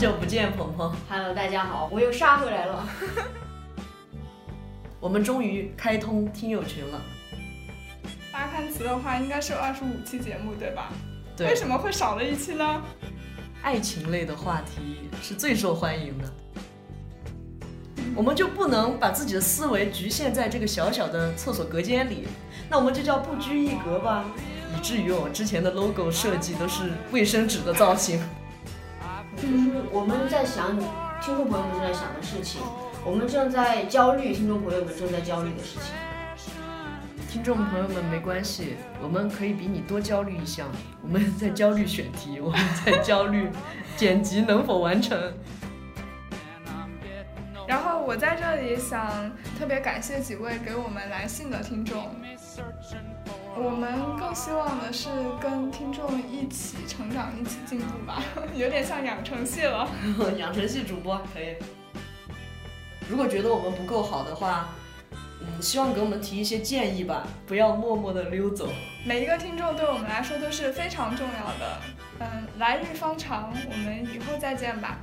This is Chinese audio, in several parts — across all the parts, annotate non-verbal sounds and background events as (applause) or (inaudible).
久不见，鹏鹏。Hello，大家好，我又杀回来了。(laughs) 我们终于开通听友群了。八看词的话，应该是有二十五期节目，对吧？对，为什么会少了一期呢？爱情类的话题是最受欢迎的，我们就不能把自己的思维局限在这个小小的厕所隔间里，那我们就叫不拘一格吧。以至于我之前的 logo 设计都是卫生纸的造型。就是我们在想听众朋友们正在想的事情，我们正在焦虑，听众朋友们正在焦虑的事情。听众朋友们没关系，我们可以比你多焦虑一项。我们在焦虑选题，我们在焦虑剪辑能否完成。(laughs) 然后我在这里想特别感谢几位给我们来信的听众。我们更希望的是跟听众一起成长，一起进步吧，(laughs) 有点像养成系了。(laughs) 养成系主播可以。如果觉得我们不够好的话，嗯，希望给我们提一些建议吧，不要默默的溜走。每一个听众对我们来说都是非常重要的。嗯，来日方长，我们以后再见吧。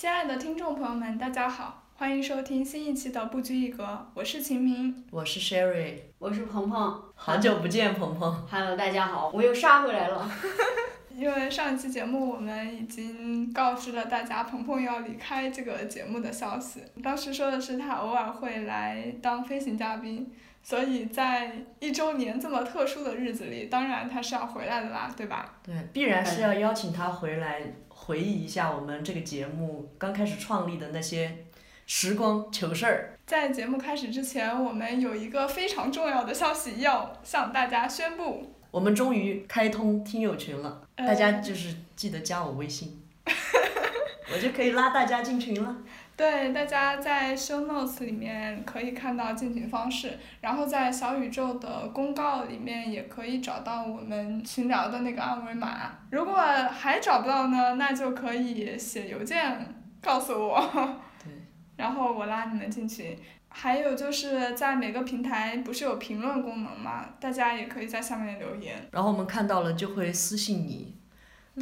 亲爱的听众朋友们，大家好，欢迎收听新一期的不拘一格，我是秦明。我是 Sherry，我是鹏鹏。好久不见，鹏鹏。Hello，大家好，我又杀回来了。(laughs) 因为上一期节目我们已经告知了大家鹏鹏要离开这个节目的消息，当时说的是他偶尔会来当飞行嘉宾，所以在一周年这么特殊的日子里，当然他是要回来的啦，对吧？对，必然是要邀请他回来回忆一下我们这个节目刚开始创立的那些时光糗事儿。在节目开始之前，我们有一个非常重要的消息要向大家宣布，我们终于开通听友群了，呃大家就是记得加我微信，(laughs) 我就可以拉大家进群了。对，大家在 show notes 里面可以看到进群方式，然后在小宇宙的公告里面也可以找到我们群聊的那个二维码。如果还找不到呢，那就可以写邮件告诉我，(laughs) 对，然后我拉你们进群。还有就是在每个平台不是有评论功能吗？大家也可以在下面留言。然后我们看到了就会私信你，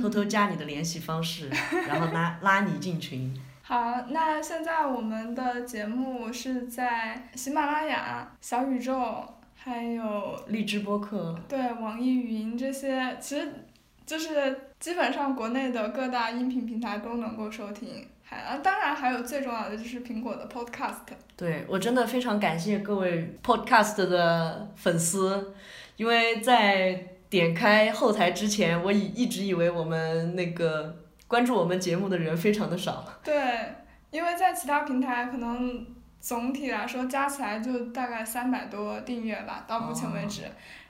偷偷加你的联系方式，然后拉拉你进群。好，那现在我们的节目是在喜马拉雅、小宇宙，还有荔枝播客，对网易云这些，其实就是基本上国内的各大音频平台都能够收听。还啊，当然还有最重要的就是苹果的 Podcast。对我真的非常感谢各位 Podcast 的粉丝，因为在点开后台之前，我以一直以为我们那个关注我们节目的人非常的少。(laughs) 对，因为在其他平台可能总体来说加起来就大概三百多订阅吧，到目前为止。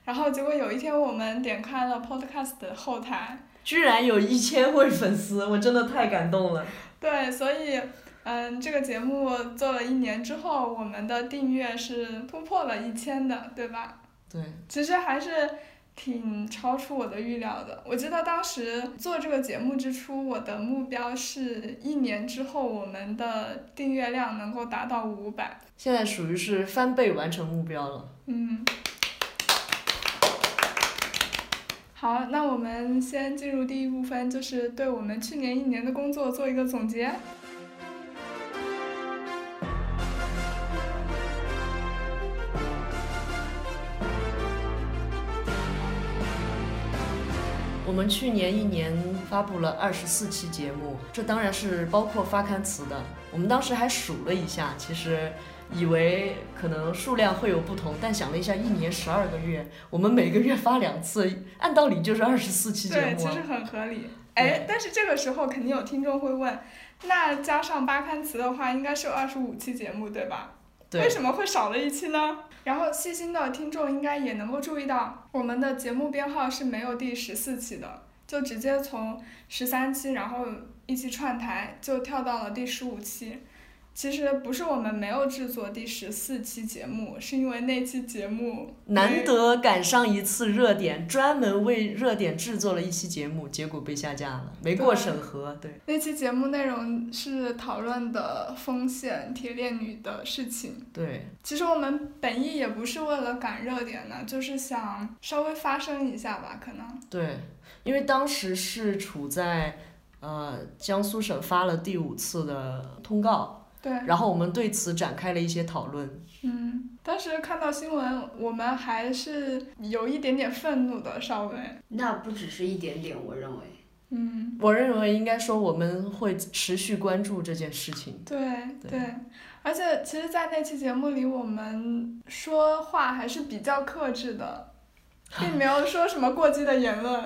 然后结果有一天我们点开了 Podcast 的后台，居然有一千位粉丝，我真的太感动了。对，所以，嗯，这个节目做了一年之后，我们的订阅是突破了一千的，对吧？对，其实还是挺超出我的预料的。我记得当时做这个节目之初，我的目标是一年之后我们的订阅量能够达到五百。现在属于是翻倍完成目标了。嗯。好，那我们先进入第一部分，就是对我们去年一年的工作做一个总结。们去年一年发布了二十四期节目，这当然是包括发刊词的。我们当时还数了一下，其实以为可能数量会有不同，但想了一下，一年十二个月，我们每个月发两次，按道理就是二十四期节对，目啊其实。很合理。哎，但是这个时候肯定有听众会问，那加上八刊词的话，应该是有二十五期节目，对吧？对为，什么会少了一期呢？然后细心的听众应该也能够注意到，我们的节目编号是没有第十四期的，就直接从十三期，然后一期串台就跳到了第十五期。其实不是我们没有制作第十四期节目，是因为那期节目难得赶上一次热点，专门为热点制作了一期节目，结果被下架了，没过审核。对，那期节目内容是讨论的丰县铁链女的事情。对，其实我们本意也不是为了赶热点呢，就是想稍微发声一下吧，可能。对，因为当时是处在呃江苏省发了第五次的通告。对，然后我们对此展开了一些讨论。嗯，当时看到新闻，我们还是有一点点愤怒的，稍微。那不只是一点点，我认为。嗯，我认为应该说我们会持续关注这件事情。对对，而且其实，在那期节目里，我们说话还是比较克制的，(laughs) 并没有说什么过激的言论。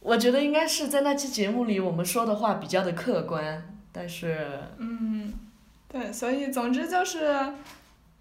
我觉得应该是在那期节目里，我们说的话比较的客观，但是。嗯。对，所以总之就是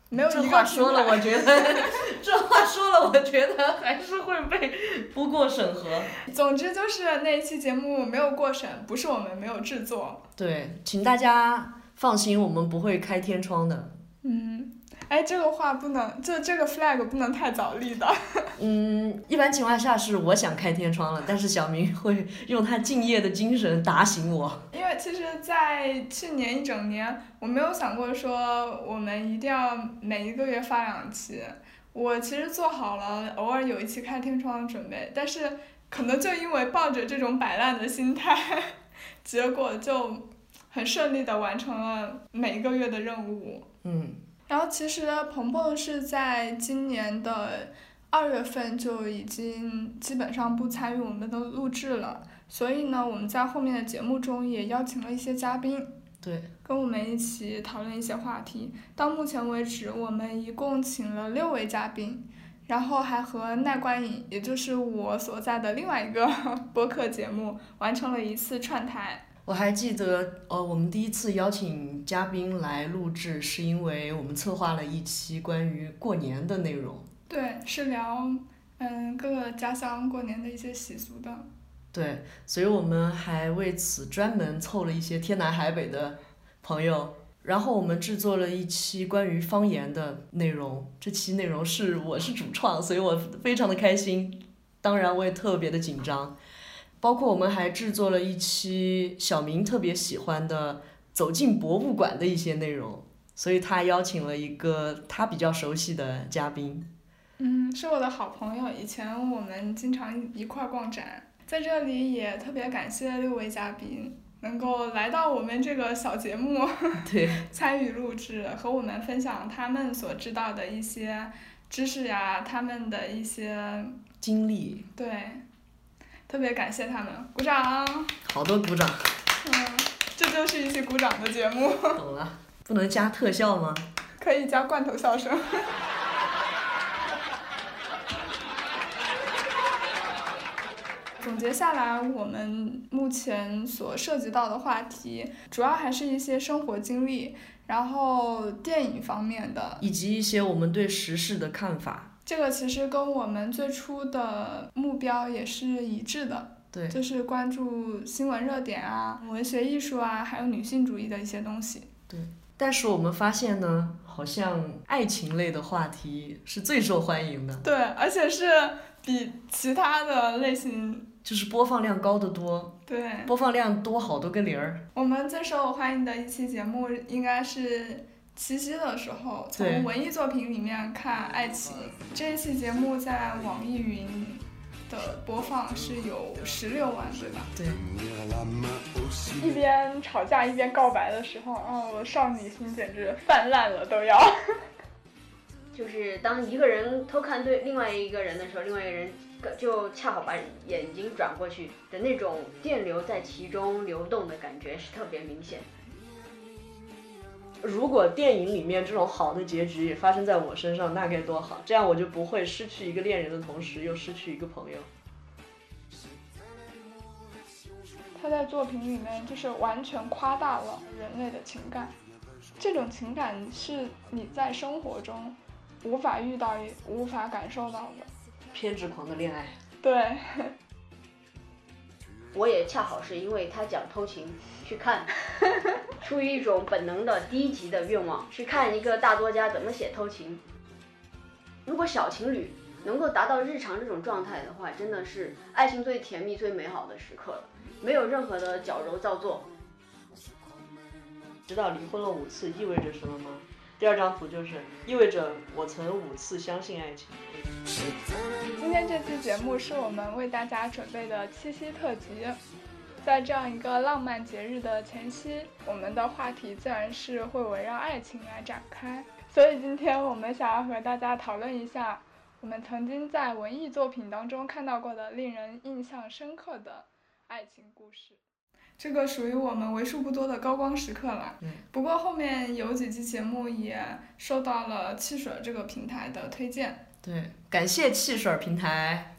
没有这话说了，我觉得这话说了，我觉得还是会被不过审核。总之就是那一期节目没有过审，不是我们没有制作。对，请大家放心，我们不会开天窗的。嗯。哎，这个话不能，这这个 flag 不能太早立的。(laughs) 嗯，一般情况下是我想开天窗了，但是小明会用他敬业的精神打醒我。因为其实，在去年一整年，我没有想过说我们一定要每一个月发两期。我其实做好了偶尔有一期开天窗的准备，但是可能就因为抱着这种摆烂的心态，(laughs) 结果就很顺利的完成了每一个月的任务。嗯。然后其实鹏鹏是在今年的二月份就已经基本上不参与我们的录制了，所以呢，我们在后面的节目中也邀请了一些嘉宾，对，跟我们一起讨论一些话题。到目前为止，我们一共请了六位嘉宾，然后还和奈观影，也就是我所在的另外一个 (laughs) 播客节目，完成了一次串台。我还记得，呃，我们第一次邀请嘉宾来录制，是因为我们策划了一期关于过年的内容。对，是聊，嗯，各个家乡过年的一些习俗的。对，所以我们还为此专门凑了一些天南海北的朋友，然后我们制作了一期关于方言的内容。这期内容是我是主创，所以我非常的开心，当然我也特别的紧张。包括我们还制作了一期小明特别喜欢的走进博物馆的一些内容，所以他邀请了一个他比较熟悉的嘉宾。嗯，是我的好朋友，以前我们经常一块儿逛展。在这里也特别感谢六位嘉宾能够来到我们这个小节目，(laughs) 对，(laughs) 参与录制和我们分享他们所知道的一些知识呀，他们的一些经历。对。特别感谢他们，鼓掌！好多鼓掌。嗯，这就是一期鼓掌的节目。懂了，不能加特效吗？可以加罐头笑声。总结下来，我们目前所涉及到的话题，主要还是一些生活经历，然后电影方面的，以及一些我们对时事的看法。这个其实跟我们最初的目标也是一致的，对，就是关注新闻热点啊、文学艺术啊，还有女性主义的一些东西。对，但是我们发现呢，好像爱情类的话题是最受欢迎的。对，而且是比其他的类型就是播放量高得多。对，播放量多好多个零儿。我们最受欢迎的一期节目应该是。七夕的时候，从文艺作品里面看爱情，这一期节目在网易云的播放是有十六万，对吧？对。一边吵架一边告白的时候，哦，少女心简直泛滥了，都要。(laughs) 就是当一个人偷看对另外一个人的时候，另外一个人就恰好把眼睛转过去的那种电流在其中流动的感觉是特别明显。如果电影里面这种好的结局也发生在我身上，那该多好！这样我就不会失去一个恋人的同时又失去一个朋友。他在作品里面就是完全夸大了人类的情感，这种情感是你在生活中无法遇到、无法感受到的。偏执狂的恋爱。对。(laughs) 我也恰好是因为他讲偷情去看，(laughs) 出于一种本能的低级的愿望去看一个大作家怎么写偷情。如果小情侣能够达到日常这种状态的话，真的是爱情最甜蜜、最美好的时刻了，没有任何的矫揉造作。知道离婚了五次意味着什么吗？第二张图就是意味着我曾五次相信爱情。今天这期节目是我们为大家准备的七夕特辑，在这样一个浪漫节日的前夕，我们的话题自然是会围绕爱情来展开。所以今天我们想要和大家讨论一下，我们曾经在文艺作品当中看到过的令人印象深刻的爱情故事。这个属于我们为数不多的高光时刻了。嗯。不过后面有几期节目也受到了汽水这个平台的推荐。对，感谢汽水平台。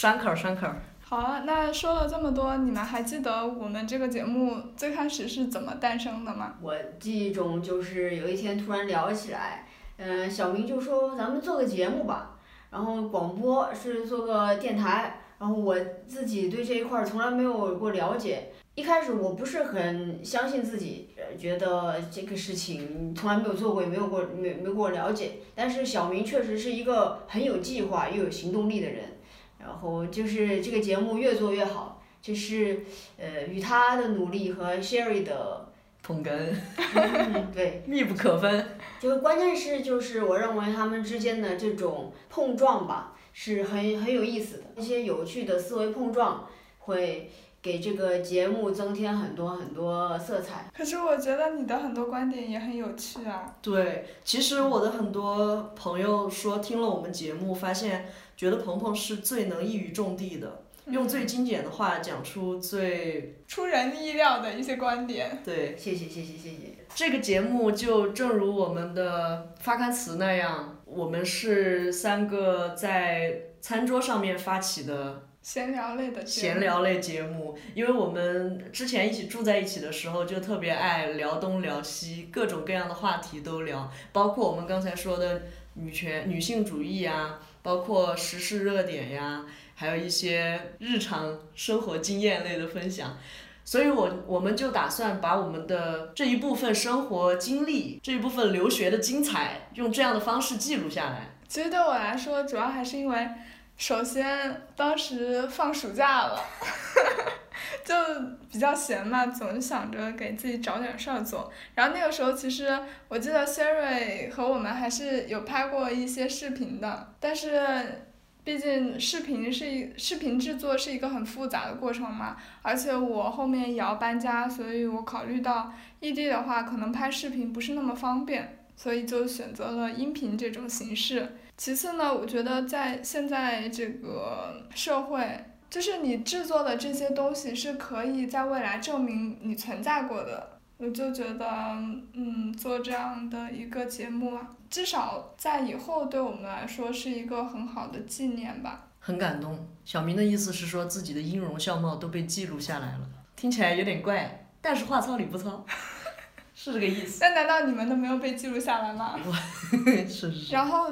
山口栓口。好啊，那说了这么多，你们还记得我们这个节目最开始是怎么诞生的吗？我记忆中就是有一天突然聊起来，嗯，小明就说咱们做个节目吧，然后广播是做个电台。然后我自己对这一块儿从来没有过了解，一开始我不是很相信自己，觉得这个事情从来没有做过，也没有过没没过了解。但是小明确实是一个很有计划又有行动力的人，然后就是这个节目越做越好，就是呃与他的努力和 Sherry 的捧哏，对，密不可分。(laughs) 就关键是就是我认为他们之间的这种碰撞吧。是很很有意思的，一些有趣的思维碰撞会给这个节目增添很多很多色彩。可是我觉得你的很多观点也很有趣啊。对，其实我的很多朋友说听了我们节目，发现觉得鹏鹏是最能一语中的的，用最精简的话讲出最出人意料的一些观点。对，谢谢谢谢谢谢。这个节目就正如我们的发刊词那样。我们是三个在餐桌上面发起的闲聊类的闲聊类节目，因为我们之前一起住在一起的时候，就特别爱聊东聊西，各种各样的话题都聊，包括我们刚才说的女权、女性主义呀，包括时事热点呀，还有一些日常生活经验类的分享。所以，我我们就打算把我们的这一部分生活经历，这一部分留学的精彩，用这样的方式记录下来。其实对我来说，主要还是因为，首先当时放暑假了，就比较闲嘛，总想着给自己找点事儿做。然后那个时候，其实我记得 Siri 和我们还是有拍过一些视频的，但是。毕竟视频是一视频制作是一个很复杂的过程嘛，而且我后面也要搬家，所以我考虑到异地的话，可能拍视频不是那么方便，所以就选择了音频这种形式。其次呢，我觉得在现在这个社会，就是你制作的这些东西是可以在未来证明你存在过的。我就觉得，嗯，做这样的一个节目啊，至少在以后对我们来说是一个很好的纪念吧。很感动，小明的意思是说自己的音容笑貌都被记录下来了，听起来有点怪，但是话糙理不糙，是这个意思。那难道你们都没有被记录下来吗？(laughs) 是是是。然后。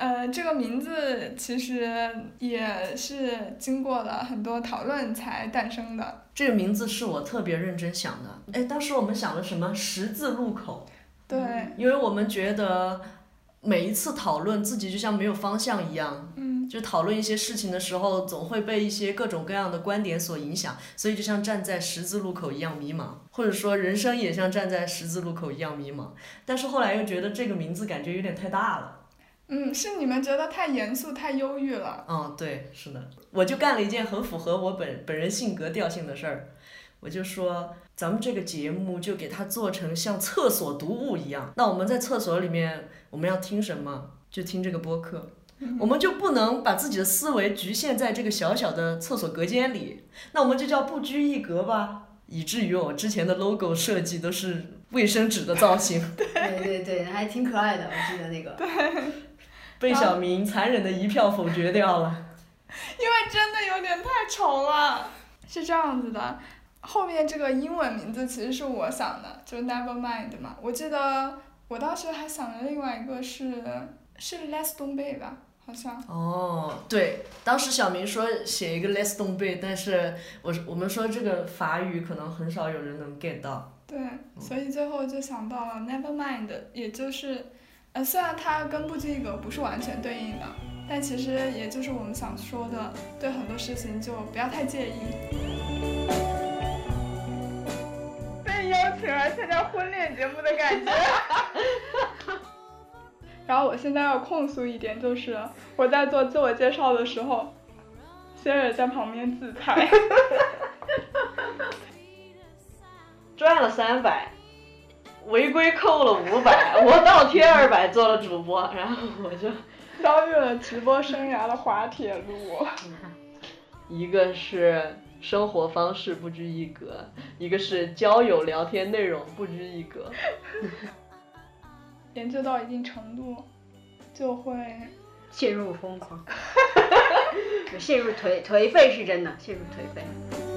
呃，这个名字其实也是经过了很多讨论才诞生的。这个名字是我特别认真想的。哎，当时我们想了什么？十字路口。对。因为我们觉得每一次讨论自己就像没有方向一样。嗯。就讨论一些事情的时候，总会被一些各种各样的观点所影响，所以就像站在十字路口一样迷茫，或者说人生也像站在十字路口一样迷茫。但是后来又觉得这个名字感觉有点太大了。嗯，是你们觉得太严肃、太忧郁了。嗯，对，是的，我就干了一件很符合我本本人性格调性的事儿，我就说咱们这个节目就给它做成像厕所读物一样。那我们在厕所里面，我们要听什么？就听这个播客，我们就不能把自己的思维局限在这个小小的厕所隔间里。那我们就叫不拘一格吧，以至于我之前的 logo 设计都是卫生纸的造型。(laughs) 对对对，还挺可爱的，我记得那个。对。被小明残忍的一票否决掉了，因为真的有点太丑了。是这样子的，后面这个英文名字其实是我想的，就是 Never Mind 嘛。我记得我当时还想了另外一个是是 Let's Don't Be 吧，好像。哦，对，当时小明说写一个 Let's don't be，但是我我们说这个法语可能很少有人能 get 到。对，所以最后就想到了 Never mind，也就是，呃，虽然它跟不拘一格不是完全对应的，但其实也就是我们想说的，对很多事情就不要太介意。被邀请来参加婚恋节目的感觉。(laughs) 然后我现在要控诉一点，就是我在做自我介绍的时候，Siri 在旁边自拍。(laughs) 赚了三百，违规扣了五百，(laughs) 我倒贴二百做了主播，然后我就遭遇了直播生涯的滑铁卢。(laughs) 一个是生活方式不拘一格，一个是交友聊天内容不拘一格。(laughs) 研究到一定程度，就会陷入疯狂，陷入颓颓废是真的，陷入颓废。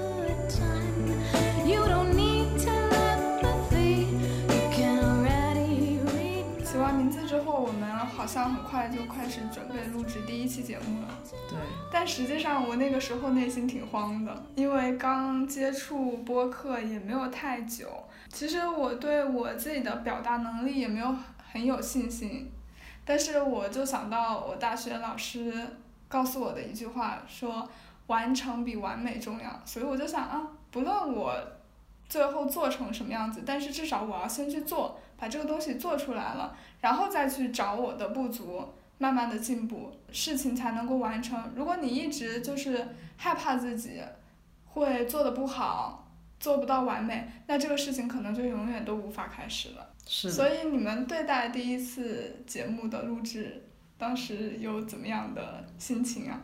好像很快就开始准备录制第一期节目了。对，但实际上我那个时候内心挺慌的，因为刚接触播客也没有太久。其实我对我自己的表达能力也没有很有信心，但是我就想到我大学老师告诉我的一句话，说完成比完美重要，所以我就想啊，不论我最后做成什么样子，但是至少我要先去做，把这个东西做出来了，然后再去找我的不足，慢慢的进步，事情才能够完成。如果你一直就是害怕自己会做的不好，做不到完美，那这个事情可能就永远都无法开始了。是。所以你们对待第一次节目的录制，当时有怎么样的心情啊？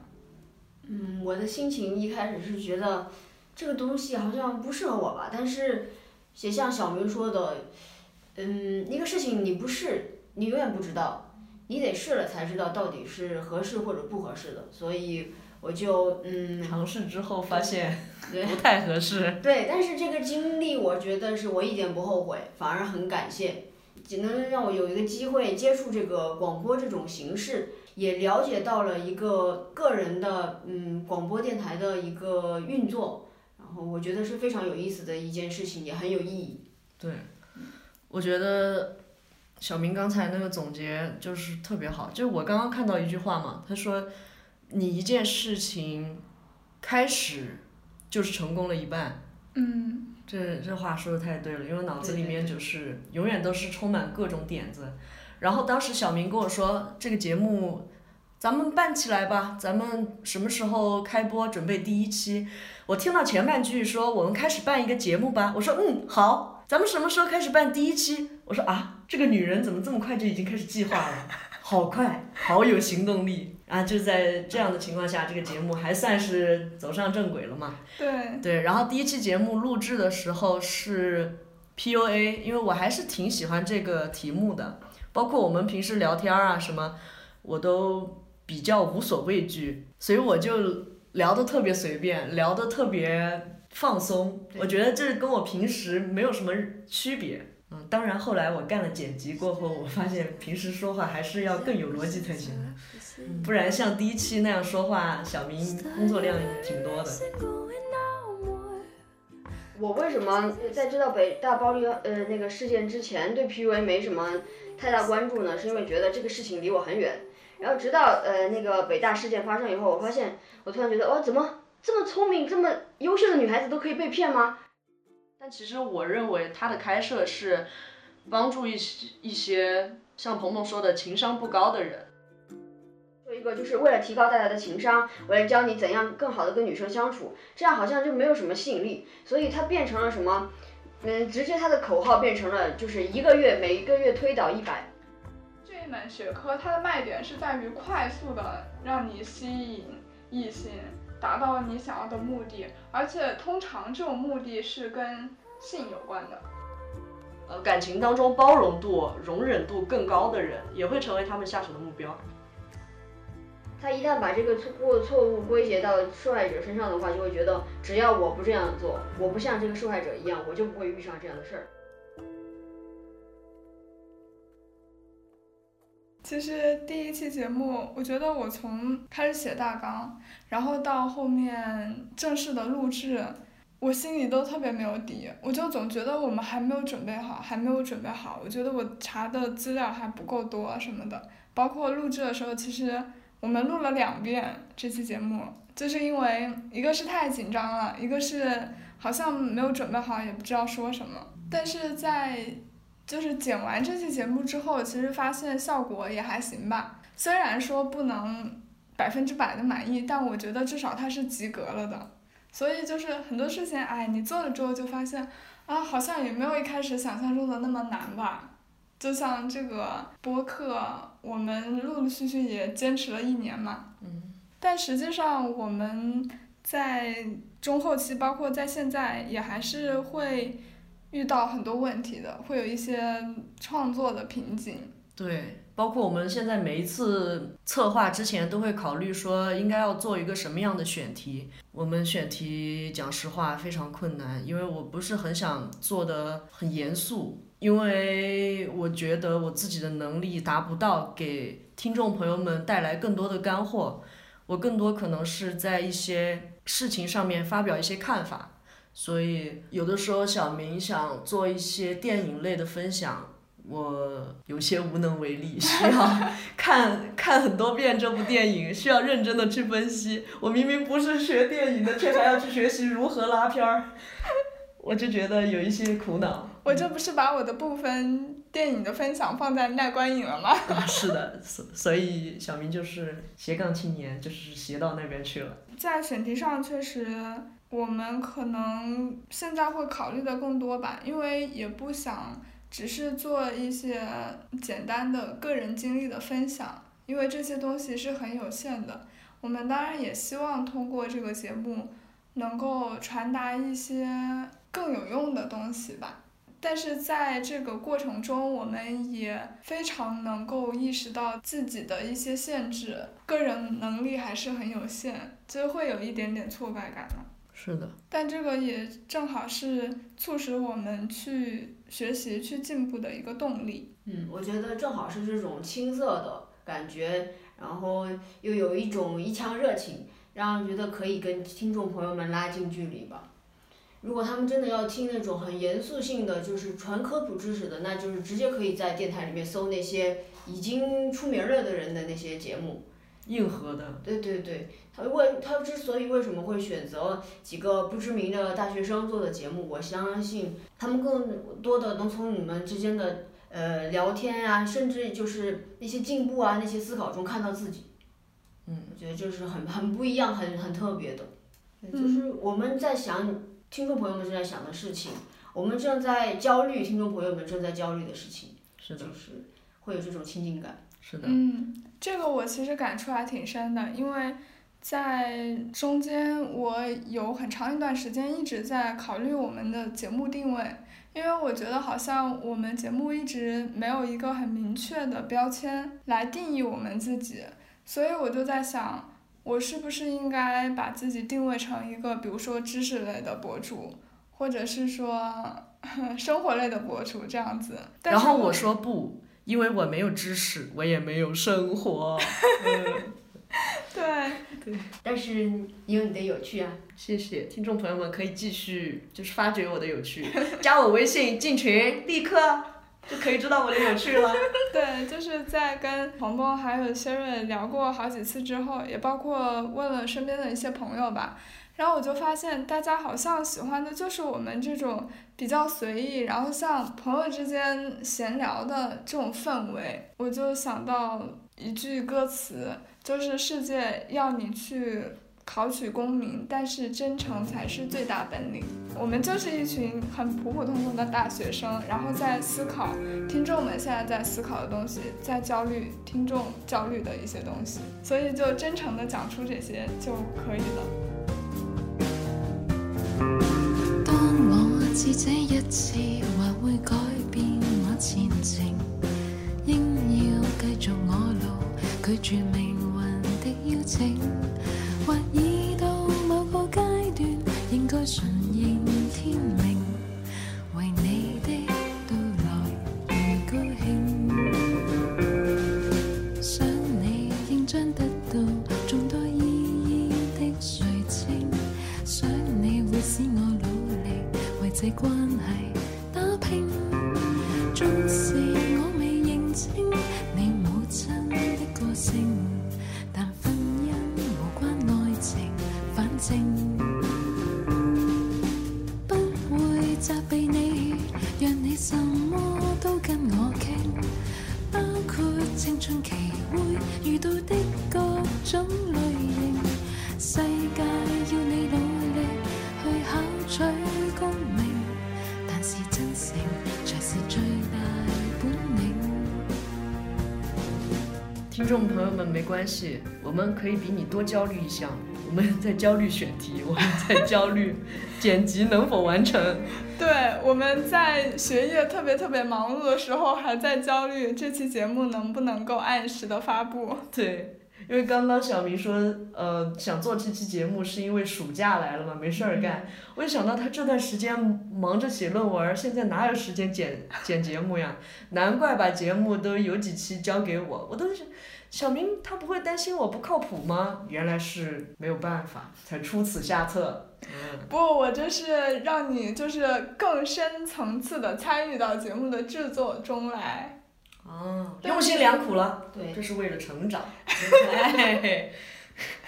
嗯，我的心情一开始是觉得这个东西好像不适合我吧，但是也像小明说的，嗯，一个事情你不试，你永远不知道，你得试了才知道到底是合适或者不合适的，所以我就嗯，尝试之后发现 (laughs) 不太合适。对，但是这个经历我觉得是我一点不后悔，反而很感谢，只能让我有一个机会接触这个广播这种形式，也了解到了一个个人的嗯广播电台的一个运作，然后我觉得是非常有意思的一件事情，也很有意义。对，我觉得小明刚才那个总结就是特别好。就是我刚刚看到一句话嘛，他说，你一件事情开始就是成功了一半。嗯这这话说的太对了，因为脑子里面就是永远都是充满各种点子。然后当时小明跟我说，这个节目咱们办起来吧，咱们什么时候开播，准备第一期。我听到前半句说我们开始办一个节目吧，我说嗯好，咱们什么时候开始办第一期？我说啊，这个女人怎么这么快就已经开始计划了，好快，好有行动力啊！就在这样的情况下，这个节目还算是走上正轨了嘛。对，对，然后第一期节目录制的时候是 PUA，因为我还是挺喜欢这个题目的，包括我们平时聊天啊什么，我都比较无所畏惧，所以我就聊得特别随便，聊得特别放松，我觉得这跟我平时没有什么区别。嗯，当然后来我干了剪辑过后，我发现平时说话还是要更有逻辑才行的，不然像第一期那样说话，小明工作量挺多的。我为什么在知道北大暴力呃那个事件之前对 PUA 没什么太大关注呢？是因为觉得这个事情离我很远。然后直到呃那个北大事件发生以后，我发现我突然觉得哦，怎么这么聪明、这么优秀的女孩子都可以被骗吗？但其实我认为它的开设是帮助一些一些像鹏鹏说的情商不高的人。说一个就是为了提高大家的情商，为了教你怎样更好的跟女生相处，这样好像就没有什么吸引力，所以它变成了什么？嗯，直接它的口号变成了就是一个月每一个月推倒一百。门学科它的卖点是在于快速的让你吸引异性，达到你想要的目的，而且通常这种目的是跟性有关的。呃，感情当中包容度、容忍度更高的人，也会成为他们下手的目标。他一旦把这个错误错误归结到受害者身上的话，就会觉得只要我不这样做，我不像这个受害者一样，我就不会遇上这样的事儿。其实第一期节目，我觉得我从开始写大纲，然后到后面正式的录制，我心里都特别没有底，我就总觉得我们还没有准备好，还没有准备好。我觉得我查的资料还不够多什么的，包括录制的时候，其实我们录了两遍这期节目，就是因为一个是太紧张了，一个是好像没有准备好，也不知道说什么。但是在就是剪完这期节目之后，其实发现效果也还行吧。虽然说不能百分之百的满意，但我觉得至少它是及格了的。所以就是很多事情，哎，你做了之后就发现，啊，好像也没有一开始想象中的那么难吧。就像这个播客，我们陆陆续续也坚持了一年嘛。嗯。但实际上我们在中后期，包括在现在，也还是会遇到很多问题的，会有一些创作的瓶颈。对，包括我们现在每一次策划之前都会考虑说应该要做一个什么样的选题。我们选题讲实话非常困难，因为我不是很想做的很严肃，因为我觉得我自己的能力达不到给听众朋友们带来更多的干货。我更多可能是在一些事情上面发表一些看法，所以有的时候小明想做一些电影类的分享。我有些无能为力，(laughs) 需要看看很多遍这部电影，需要认真的去分析。我明明不是学电影的，却还要去学习如何拉片儿，我就觉得有一些苦恼。我这不是把我的部分电影的分享放在耐观影了吗？啊，(laughs) 是的，所所以小明就是斜杠青年，就是斜到那边去了。在选题上，确实我们可能现在会考虑的更多吧，因为也不想。只是做一些简单的个人经历的分享，因为这些东西是很有限的。我们当然也希望通过这个节目，能够传达一些更有用的东西吧。但是在这个过程中，我们也非常能够意识到自己的一些限制，个人能力还是很有限，就会有一点点挫败感了。是的。但这个也正好是促使我们去。学习去进步的一个动力。嗯，我觉得正好是这种青涩的感觉，然后又有一种一腔热情，让人觉得可以跟听众朋友们拉近距离吧。如果他们真的要听那种很严肃性的，就是纯科普知识的，那就是直接可以在电台里面搜那些已经出名了的人的那些节目。硬核的。对对对，他为他之所以为什么会选择几个不知名的大学生做的节目，我相信他们更多的能从你们之间的呃聊天啊，甚至就是那些进步啊，那些思考中看到自己。嗯，我觉得就是很很不一样，很很特别的。就是我们在想听众朋友们正在想的事情，我们正在焦虑，听众朋友们正在焦虑的事情。是的。就是会有这种亲近感。是的。嗯。这个我其实感触还挺深的，因为在中间我有很长一段时间一直在考虑我们的节目定位，因为我觉得好像我们节目一直没有一个很明确的标签来定义我们自己，所以我就在想，我是不是应该把自己定位成一个，比如说知识类的博主，或者是说 (laughs) 生活类的博主这样子。然后我说不。因为我没有知识，我也没有生活。对 (laughs) 对，但是你有你的有趣啊！谢谢听众朋友们，可以继续就是发掘我的有趣，(laughs) 加我微信进群，立刻就可以知道我的有趣了。(laughs) 对，就是在跟鹏鹏还有谢瑞聊过好几次之后，也包括问了身边的一些朋友吧。然后我就发现，大家好像喜欢的就是我们这种比较随意，然后像朋友之间闲聊的这种氛围。我就想到一句歌词，就是世界要你去考取功名，但是真诚才是最大本领。我们就是一群很普普通通的大学生，然后在思考听众们现在在思考的东西，在焦虑听众焦虑的一些东西，所以就真诚的讲出这些就可以了。至这一次还会改变我前程，应要继续我路，拒绝命运的邀请，或已到某个阶段，应该顺这关没关系，我们可以比你多焦虑一项。我们在焦虑选题，我们在焦虑剪辑能否完成。(laughs) 对，我们在学业特别特别忙碌的时候，还在焦虑这期节目能不能够按时的发布。对，因为刚刚小明说，呃，想做这期节目是因为暑假来了嘛，没事儿干。我就想到他这段时间忙着写论文，现在哪有时间剪剪节目呀？难怪把节目都有几期交给我，我都是。小明他不会担心我不靠谱吗？原来是没有办法，才出此下策。嗯，不，我就是让你就是更深层次的参与到节目的制作中来。哦，用心良苦了，对这是为了成长。哎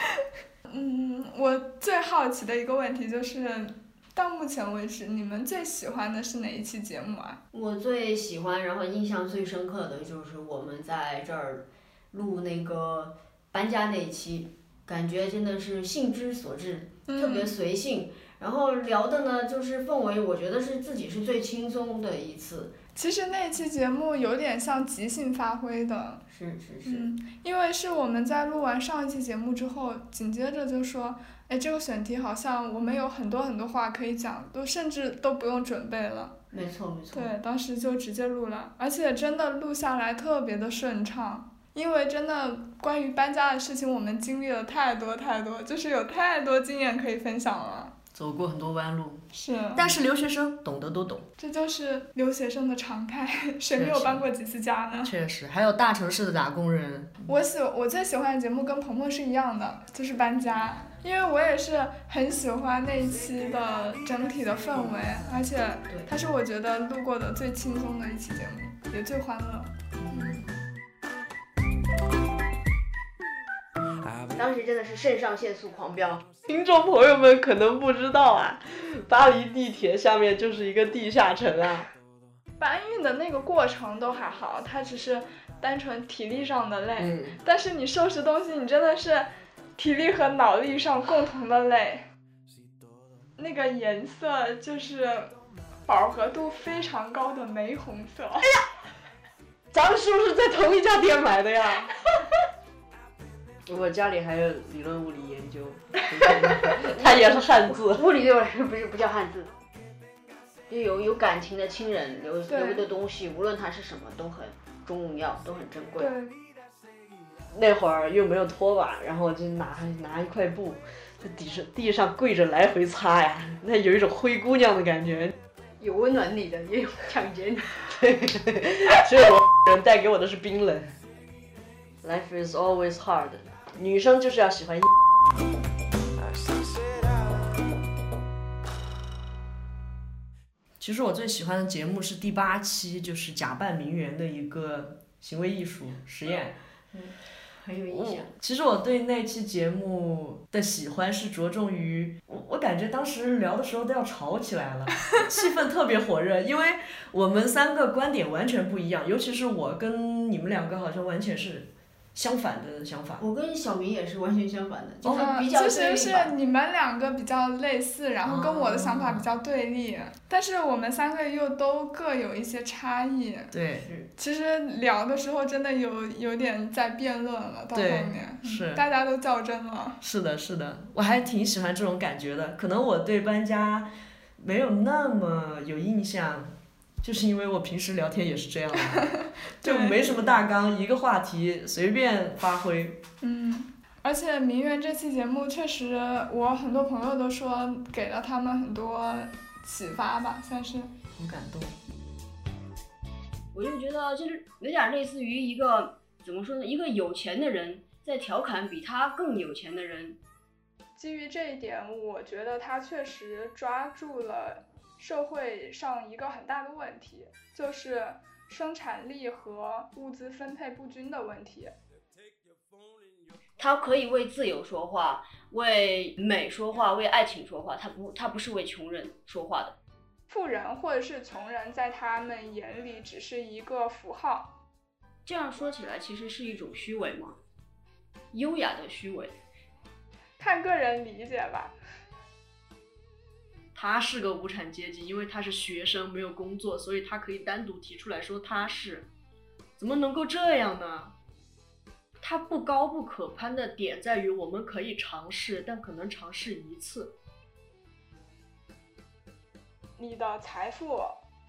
(laughs) 嗯，我最好奇的一个问题就是，到目前为止，你们最喜欢的是哪一期节目啊？我最喜欢，然后印象最深刻的就是我们在这儿录那个搬家那一期，感觉真的是兴之所至，特别嗯，随性。然后聊的呢，就是氛围，我觉得是自己是最轻松的一次。其实那期节目有点像即兴发挥的，是是是，嗯，因为是我们在录完上一期节目之后，紧接着就说，哎，这个选题好像我们有很多很多话可以讲，都甚至都不用准备了。没错没错。对，当时就直接录了，而且真的录下来特别的顺畅，因为真的关于搬家的事情，我们经历了太多太多，就是有太多经验可以分享了。走过很多弯路，是，但是留学生懂得都懂，这就是留学生的常态，(laughs) 谁没有搬过几次家呢？确实。还有大城市的打工人，我喜我最喜欢的节目跟鹏鹏是一样的，就是搬家，因为我也是很喜欢那一期的整体的氛围，而且对它是我觉得录过的最轻松的一期节目，也最欢乐。当时真的是肾上腺素狂飙。听众朋友们可能不知道啊，巴黎地铁下面就是一个地下城啊。搬运的那个过程都还好，它只是单纯体力上的累，嗯，但是你收拾东西，你真的是体力和脑力上共同的累。那个颜色就是饱和度非常高的玫红色。哎呀咱们是不是在同一家店买的呀？(laughs) 我家里还有理论物理研究，(laughs) 他也是汉字。物理对我来说不是不叫汉字，就有有感情的亲人留对留的东西，无论它是什么，都很重要，都很珍贵。，那会儿又没有拖把，然后就拿拿一块布，在地上地上跪着来回擦呀，那有一种灰姑娘的感觉。有温暖你的，也有抢劫你。只有 (laughs) 我人带给我的是冰冷。Life is always hard，女生就是要喜欢。其实我最喜欢的节目是第八期，就是假扮名媛的一个行为艺术实验。嗯很有印象。其实我对那期节目的喜欢是着重于，我我感觉当时聊的时候都要吵起来了，(laughs) 气氛特别火热，因为我们三个观点完全不一样，尤其是我跟你们两个好像完全是相反的想法。我跟小明也是完全相反的，就是呃比较其实是。你们两个比较类似，然后跟我的想法比较对立，但是我们三个又都各有一些差异。对，其实聊的时候真的有有点在辩论了，到后对面大家都较真了。是的，是的，我还挺喜欢这种感觉的。可能我对搬家没有那么有印象，就是因为我平时聊天也是这样的，(laughs) 就没什么大纲，一个话题随便发挥。嗯，而且《名媛》这期节目确实，我很多朋友都说给了他们很多启发吧，算是。很感动。我就觉得就是有点类似于一个怎么说呢，一个有钱的人在调侃比他更有钱的人。基于这一点，我觉得他确实抓住了社会上一个很大的问题，就是生产力和物资分配不均的问题。他可以为自由说话，为美说话，为爱情说话，他不，他不是为穷人说话的。富人或者是穷人，在他们眼里只是一个符号。这样说起来，其实是一种虚伪吗？优雅的虚伪。看个人理解吧。他是个无产阶级，因为他是学生，没有工作，所以他可以单独提出来说他是。怎么能够这样呢？他不高不可攀的点在于，我们可以尝试，但可能尝试一次。你的财富，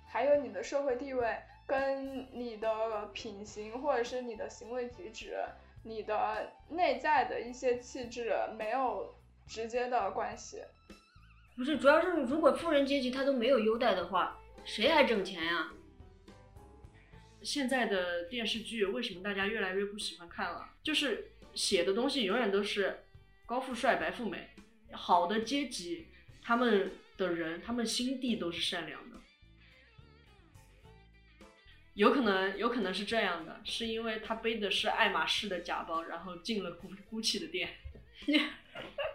还有你的社会地位，跟你的品行或者是你的行为举止，你的内在的一些气质没有直接的关系。不是，主要是如果富人阶级他都没有优待的话，谁还挣钱呀？现在的电视剧为什么大家越来越不喜欢看了？就是写的东西永远都是高富帅、白富美，好的阶级，他们的人，他们心地都是善良的。有可能，有可能是这样的，是因为他背的是爱马仕的假包，然后进了 GUCCI 的店。(laughs)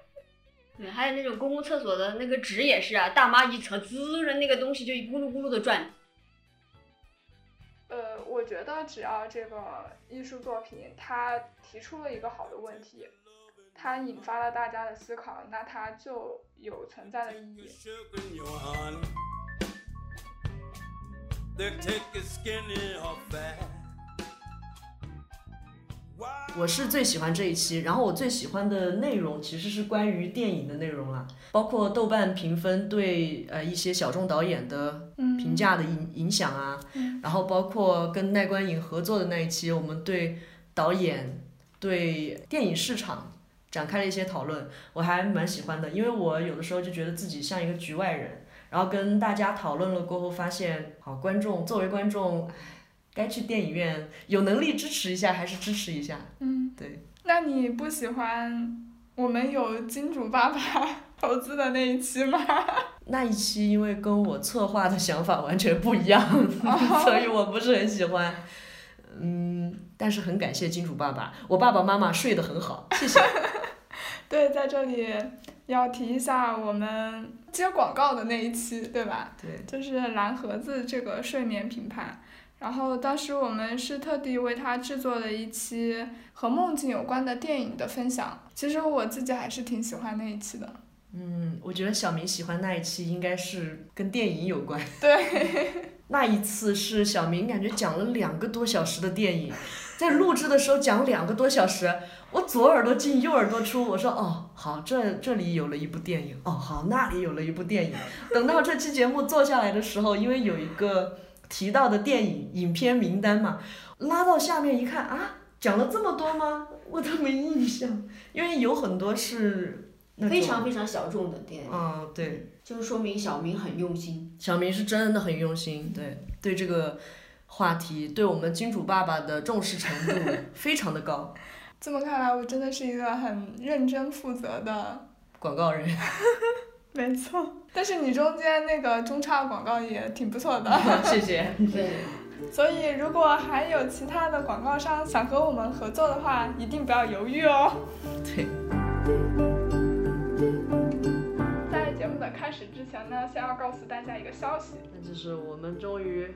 对，还有那种公共厕所的那个纸也是啊，大妈一扯，滋的那个东西就一咕噜咕噜的转。呃，我觉得只要这个艺术作品它提出了一个好的问题，它引发了大家的思考，那它就有存在的意义。我是最喜欢这一期，然后我最喜欢的内容其实是关于电影的内容了，包括豆瓣评分对呃一些小众导演的评价的影影响啊，然后包括跟奈观影合作的那一期，我们对导演对电影市场展开了一些讨论，我还蛮喜欢的，因为我有的时候就觉得自己像一个局外人，然后跟大家讨论了过后发现，好观众作为观众。该去电影院，有能力支持一下还是支持一下。嗯，对。那你不喜欢我们有金主爸爸 (laughs) 投资的那一期吗？(laughs) 那一期因为跟我策划的想法完全不一样，(laughs) 所以我不是很喜欢。嗯，但是很感谢金主爸爸，我爸爸妈妈睡得很好，谢谢。对，在这里要提一下我们接广告的那一期，对吧？对。就是蓝盒子这个睡眠品牌。然后当时我们是特地为他制作了一期和梦境有关的电影的分享。其实我自己还是挺喜欢那一期的。嗯，我觉得小明喜欢那一期应该是跟电影有关。对。(laughs) 那一次是小明感觉讲了两个多小时的电影，在录制的时候讲两个多小时，我左耳朵进右耳朵出，我说哦好，这这里有了一部电影，哦好那里有了一部电影。等到这期节目做下来的时候，因为有一个。提到的电影影片名单嘛，拉到下面一看啊，讲了这么多吗？我都没印象，因为有很多是非常非常小众的电影。嗯，对。就是说明小明很用心。小明是真的很用心，对对这个话题，对我们金主爸爸的重视程度 (laughs) 非常的高。这么看来，我真的是一个很认真负责的广告人。(laughs) 没错，但是你中间那个中插广告也挺不错的，谢谢。(laughs) 对，所以如果还有其他的广告商想和我们合作的话，一定不要犹豫哦。(laughs) 对。在节目的开始之前呢，先要告诉大家一个消息，那就是我们终于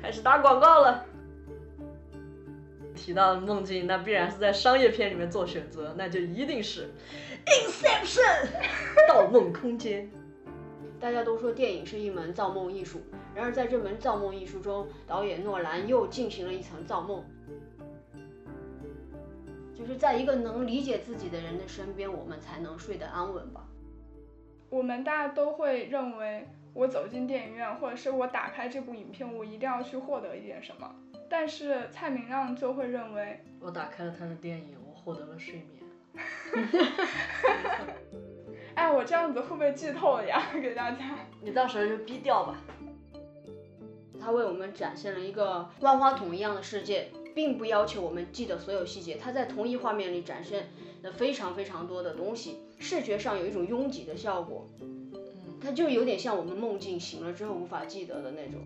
开始打广告了。提到梦境，那必然是在商业片里面做选择，那就一定是。(laughs) Inception，盗梦空间。大家都说电影是一门造梦艺术，然而在这门造梦艺术中，导演诺兰又进行了一层造梦，就是在一个能理解自己的人的身边，我们才能睡得安稳吧。我们大家都会认为，我走进电影院，或者是我打开这部影片，我一定要去获得一点什么。但是蔡明亮就会认为，我打开了他的电影，我获得了睡眠。(laughs) (laughs) (laughs) 哎，我这样子会不会剧透了呀？(laughs) 给大家，你到时候就逼掉吧。他为我们展现了一个万花筒一样的世界，并不要求我们记得所有细节。他在同一画面里展现了非常非常多的东西，视觉上有一种拥挤的效果。嗯，它就有点像我们梦境醒了之后无法记得的那种。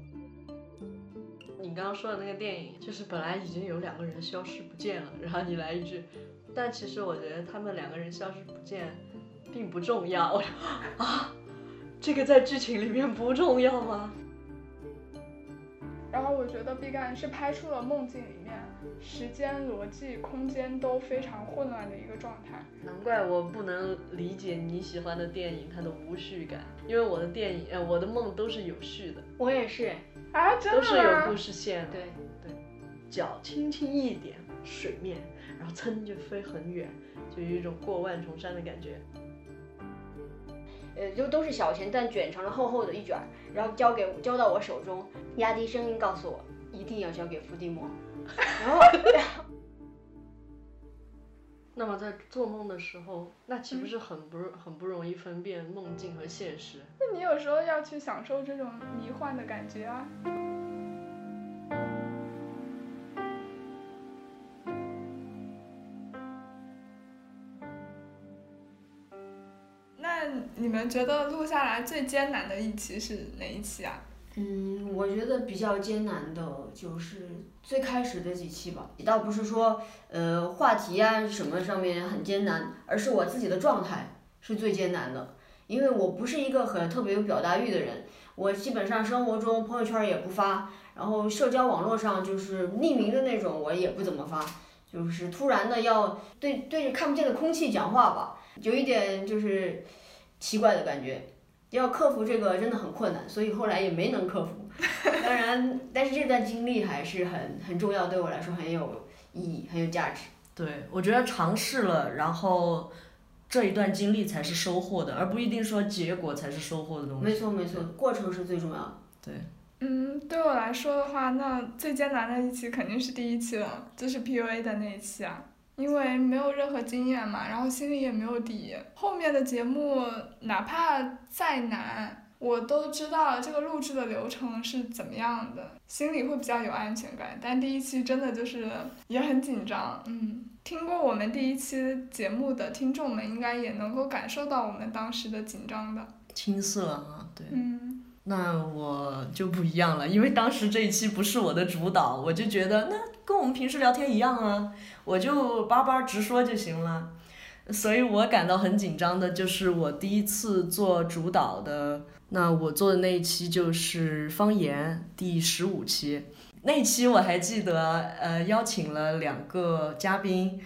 你刚刚说的那个电影，就是本来已经有两个人消失不见了，然后你来一句，但其实我觉得他们两个人消失不见，并不重要。我 (laughs) 说啊，这个在剧情里面不重要吗？然后我觉得毕赣是拍出了梦境里面时间、逻辑、空间都非常混乱的一个状态。难怪我不能理解你喜欢的电影它的无序感，因为我的电影，呃，我的梦都是有序的，我也是，啊，真的都是有吗故事线的。对，脚轻轻一点水面，然后噌就飞很远，就有一种过万重山的感觉。呃，就都是小钱，但卷成了厚厚的一卷，然后交给交到我手中，压低声音告诉我，一定要交给伏地魔。然后，(laughs) 那么在做梦的时候，那岂不是很不很不容易分辨梦境和现实？那你有时候要去享受这种迷幻的感觉啊。你们觉得录下来最艰难的一期是哪一期啊？嗯，我觉得比较艰难的就是最开始的几期吧，倒不是说呃话题啊什么上面很艰难，而是我自己的状态是最艰难的，因为我不是一个很特别有表达欲的人，我基本上生活中朋友圈也不发，然后社交网络上就是匿名的那种我也不怎么发，就是突然的要对对着看不见的空气讲话吧，有一点就是奇怪的感觉。要克服这个真的很困难，所以后来也没能克服。当然，但是这段经历还是很很重要，对我来说很有意义，很有价值。对，我觉得尝试了，然后这一段经历才是收获的，而不一定说结果才是收获的东西。没错没错，过程是最重要的。嗯，对我来说的话，那最艰难的一期肯定是第一期了，就是 PUA 的那一期啊，因为没有任何经验嘛，然后心里也没有底。后面的节目哪怕再难，我都知道这个录制的流程是怎么样的，心里会比较有安全感。但第一期真的就是也很紧张，嗯，听过我们第一期节目的听众们应该也能够感受到我们当时的紧张的，青涩啊，对。嗯。那我就不一样了，因为当时这一期不是我的主导，我就觉得那跟我们平时聊天一样啊，我就叭叭直说就行了。所以我感到很紧张的就是我第一次做主导的，那我做的那一期就是方言第十五期，那一期我还记得，呃，邀请了两个嘉宾。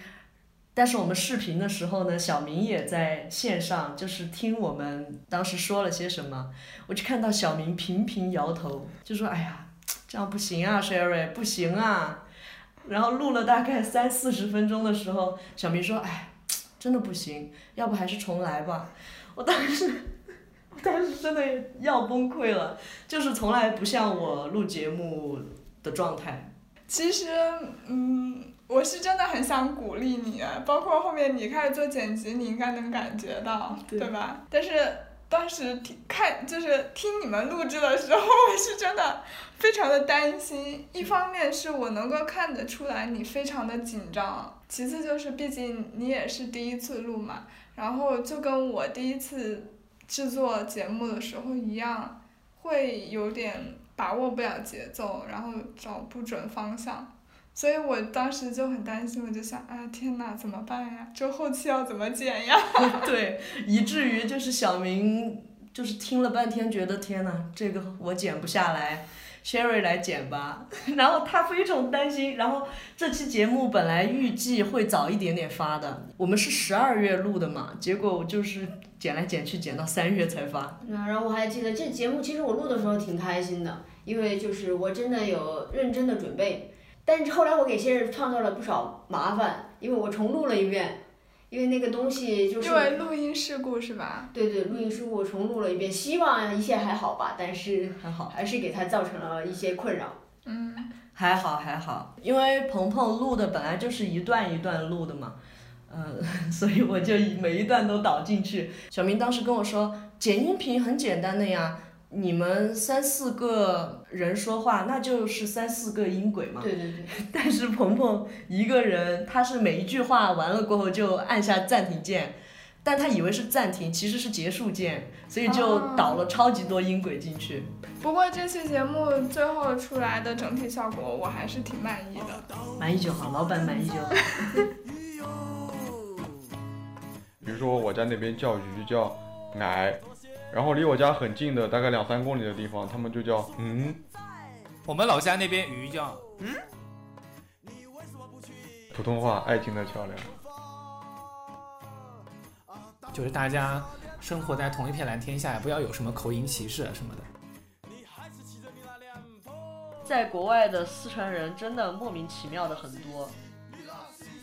但是我们视频的时候呢，小明也在线上，就是听我们当时说了些什么。我就看到小明频频摇头，就说：“哎呀，这样不行啊，Sherry，不行啊。”然后录了大概三四十分钟的时候，小明说：“哎，真的不行，要不还是重来吧。”我当时，我当时真的要崩溃了，就是从来不像我录节目的状态。其实，嗯，我是真的很想鼓励你，包括后面你开始做剪辑，你应该能感觉到，对对吧？但是当时听看就是听你们录制的时候，(laughs) 我是真的非常的担心。一方面是我能够看得出来你非常的紧张，其次就是毕竟你也是第一次录嘛，然后就跟我第一次制作节目的时候一样，会有点把握不了节奏，然后找不准方向。所以我当时就很担心，我就想，啊天呐，怎么办呀？这后期要怎么剪呀？(laughs) 对，以至于就是小明就是听了半天，觉得天呐，这个我剪不下来，Sherry 来剪吧。(laughs) 然后他非常担心。然后这期节目本来预计会早一点点发的，我们是十二月录的嘛，结果我就是剪来剪去，剪到三月才发。嗯，然后我还记得这节目，其实我录的时候挺开心的，因为就是我真的有认真的准备。但是后来我给先生创造了不少麻烦，因为我重录了一遍，因为那个东西就是因为录音事故是吧？对对，录音事故重录了一遍，希望一切还好吧，但是还好，还是给他造成了一些困扰。嗯，还好还好，因为鹏鹏录的本来就是一段一段录的嘛，嗯、(laughs) 所以我就每一段都导进去。小明当时跟我说，剪音频很简单的呀，你们三四个人说话，那就是三四个音轨嘛。对对对，(laughs) 但是鹏鹏一个人，他是每一句话完了过后就按下暂停键，但他以为是暂停，其实是结束键，所以就导了超级多音轨进去。不过这期节目最后出来的整体效果，我还是挺满意的。满意就好，老板满意就好。(laughs) 比如说我家那边叫鱼叫奶，然后离我家很近的大概两三公里的地方，他们就叫嗯。我们老家那边鱼叫嗯。普通话爱情的桥梁。就是大家生活在同一片蓝天下，不要有什么口音歧视什么的。在国外的四川人真的莫名其妙的很多，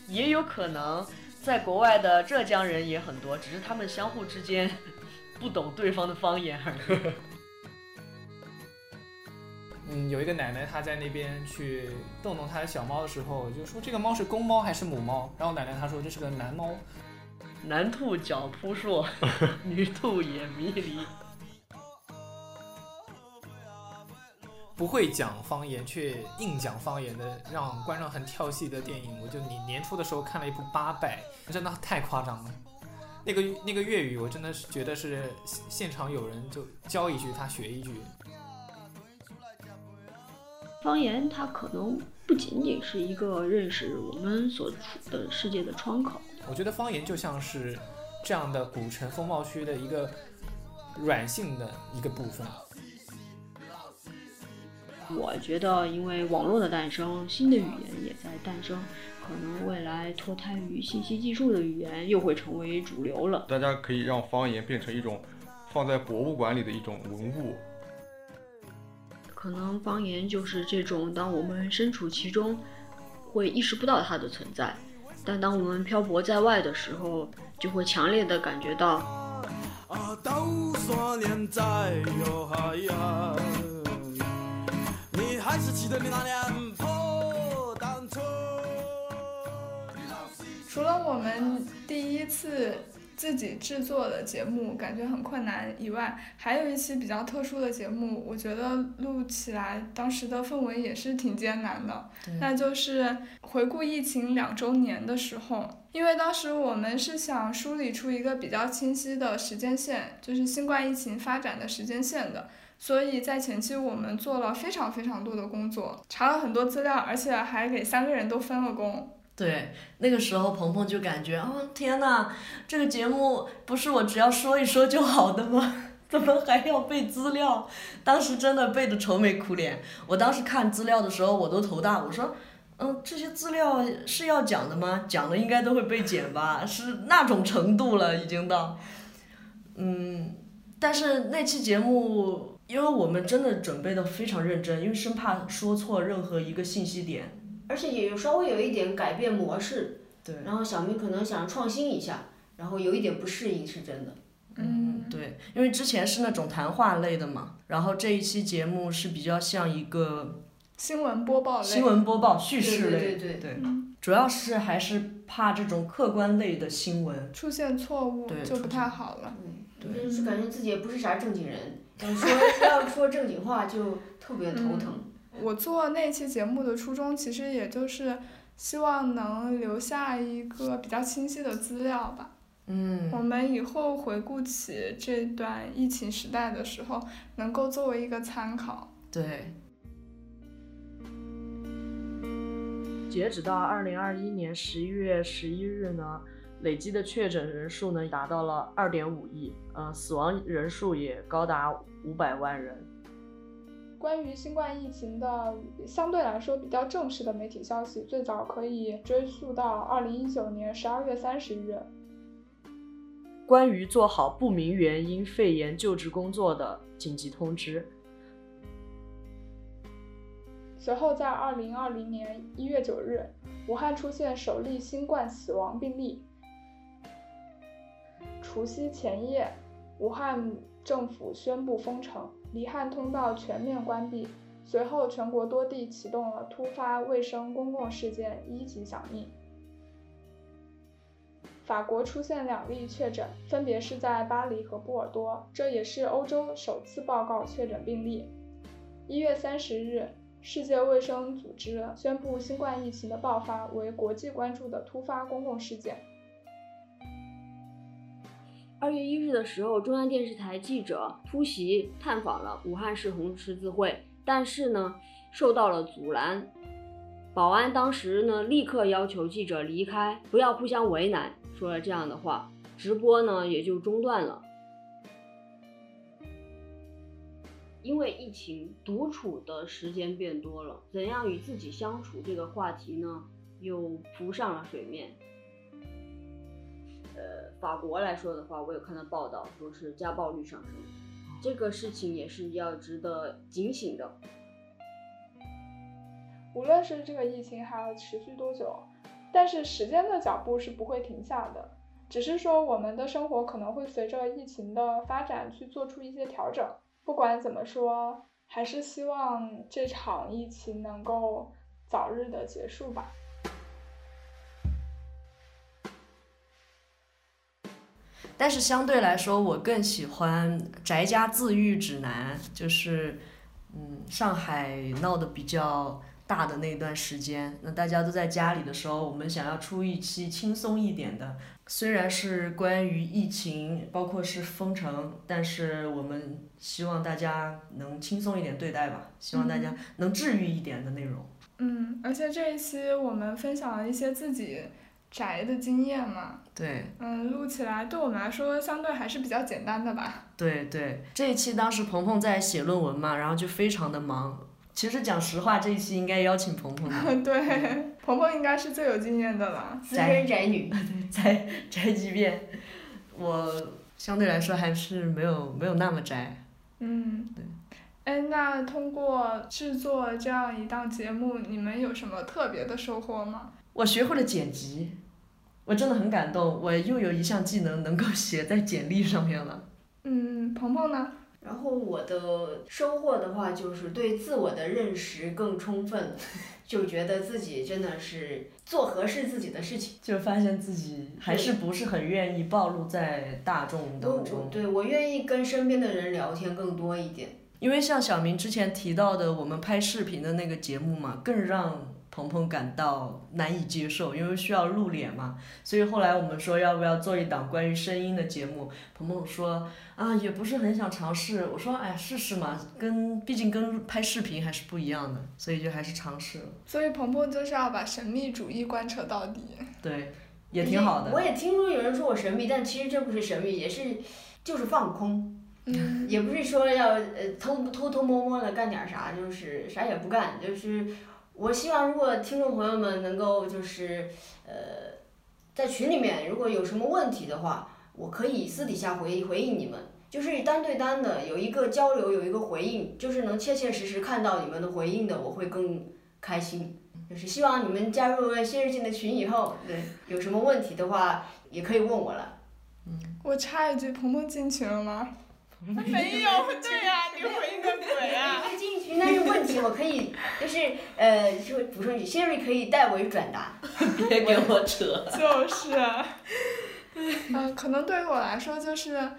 也有可能在国外的浙江人也很多，只是他们相互之间 (laughs) 不懂对方的方言而已。嗯，有一个奶奶她在那边去逗弄她的小猫的时候，就说这个猫是公猫还是母猫？然后奶奶她说这是个男猫。男兔脚扑朔，(laughs) 女兔眼迷离。不会讲方言却硬讲方言的，让观众很跳戏的电影，我就你年初的时候看了一部《八佰》，真的太夸张了。那个那个粤语，我真的是觉得是现场有人就教一句，他学一句。方言它可能不仅仅是一个认识我们所处的世界的窗口。我觉得方言就像是这样的古城风貌区的一个软性的一个部分。我觉得，因为网络的诞生，新的语言也在诞生，可能未来脱胎于信息技术的语言又会成为主流了。大家可以让方言变成一种放在博物馆里的一种文物。可能方言就是这种，当我们身处其中，会意识不到它的存在。但当我们漂泊在外的时候，就会强烈的感觉到。除了我们第一次。自己制作的节目感觉很困难以外，还有一期比较特殊的节目，我觉得录起来当时的氛围也是挺艰难的。那就是回顾疫情两周年的时候，因为当时我们是想梳理出一个比较清晰的时间线，就是新冠疫情发展的时间线的，所以在前期我们做了非常非常多的工作，查了很多资料，而且还给三个人都分了工。对，那个时候鹏鹏就感觉，哦天呐，这个节目不是我只要说一说就好的吗？(laughs) 怎么还要背资料？当时真的背的愁眉苦脸。我当时看资料的时候，我都头大。我说，嗯，这些资料是要讲的吗？讲了应该都会被剪吧？是那种程度了，已经到。嗯，但是那期节目，因为我们真的准备的非常认真，因为生怕说错任何一个信息点。而且也有稍微有一点改变模式，对，然后小明可能想创新一下，然后有一点不适应是真的。嗯，对，因为之前是那种谈话类的嘛，然后这一期节目是比较像一个新闻播报类，新闻播报叙事类，对对对，主要是还是怕这种客观类的新闻出现错误就不太好了。对，就是感觉自己也不是啥正经人，(laughs) 要说要说正经话就特别头疼。我做那期节目的初衷，其实也就是希望能留下一个比较清晰的资料吧。嗯。我们以后回顾起这段疫情时代的时候，能够作为一个参考。对。截止到二零二一年十一月十一日呢，累计的确诊人数呢达到了二点五亿，呃，死亡人数也高达五百万人。关于新冠疫情的相对来说比较正式的媒体消息，最早可以追溯到二零一九年十二月三十日。关于做好不明原因肺炎救治工作的紧急通知。随后在二零二零年一月九日，武汉出现首例新冠死亡病例。除夕前夜，武汉政府宣布封城。离汉通道全面关闭，随后全国多地启动了突发卫生公共事件一级响应。法国出现两例确诊，分别是在巴黎和波尔多，这也是欧洲首次报告确诊病例。一月三十日，世界卫生组织宣布新冠疫情的爆发为国际关注的突发公共事件。二月一日的时候，中央电视台记者突袭探访了武汉市红十字会，但是呢，受到了阻拦。保安当时呢，立刻要求记者离开，不要互相为难，说了这样的话，直播呢也就中断了。因为疫情，独处的时间变多了，怎样与自己相处这个话题呢，又浮上了水面。呃，法国来说的话，我有看到报道，说是家暴率上升，这个事情也是要值得警醒的。无论是这个疫情还要持续多久，但是时间的脚步是不会停下的，只是说我们的生活可能会随着疫情的发展去做出一些调整。不管怎么说，还是希望这场疫情能够早日的结束吧。但是相对来说，我更喜欢《宅家自愈指南》，就是，嗯，上海闹得比较大的那段时间，那大家都在家里的时候，我们想要出一期轻松一点的，虽然是关于疫情，包括是封城，但是我们希望大家能轻松一点对待吧，希望大家能治愈一点的内容。嗯，而且这一期我们分享了一些自己宅的经验嘛，对嗯，录起来对我们来说相对还是比较简单的吧。对对，这一期当时鹏鹏在写论文嘛，然后就非常的忙。其实讲实话，这一期应该邀请鹏鹏的。(laughs) 对，鹏鹏应该是最有经验的了。资深宅女，(laughs) 宅宅急便，我相对来说还是没有没有那么宅。嗯，对。哎，那通过制作这样一档节目，你们有什么特别的收获吗？我学会了剪辑，我真的很感动，我又有一项技能能够写在简历上面了。嗯，鹏鹏呢？然后我的收获的话，就是对自我的认识更充分了，(laughs) 就觉得自己真的是做合适自己的事情。就发现自己还是不是很愿意暴露在大众我当中。对我愿意跟身边的人聊天更多一点。因为像小明之前提到的，我们拍视频的那个节目嘛，更让鹏鹏感到难以接受，因为需要露脸嘛。所以后来我们说要不要做一档关于声音的节目，鹏鹏说啊也不是很想尝试。我说哎试试嘛，跟毕竟跟拍视频还是不一样的，所以就还是尝试了。所以鹏鹏就是要把神秘主义贯彻到底。对，也挺好的。我也听说有人说我神秘，但其实这不是神秘，也是就是放空。嗯，也不是说要呃偷偷偷摸摸的干点啥，就是啥也不干，就是我希望如果听众朋友们能够就是呃在群里面如果有什么问题的话，我可以私底下回回应你们，就是单对单的有一个交流，有一个回应，就是能切切实实看到你们的回应的，我会更开心。就是希望你们加入了新日进的群以后，对有什么问题的话也可以问我了。我插一句，鹏鹏进群了吗？(laughs) 没有，对呀、你回应个鬼啊！可以进群，但是问题我可以就是呃，就补充一句，Siri 可以代为转达。(laughs) 别给我扯。就是，嗯、(laughs) 可能对于我来说，就是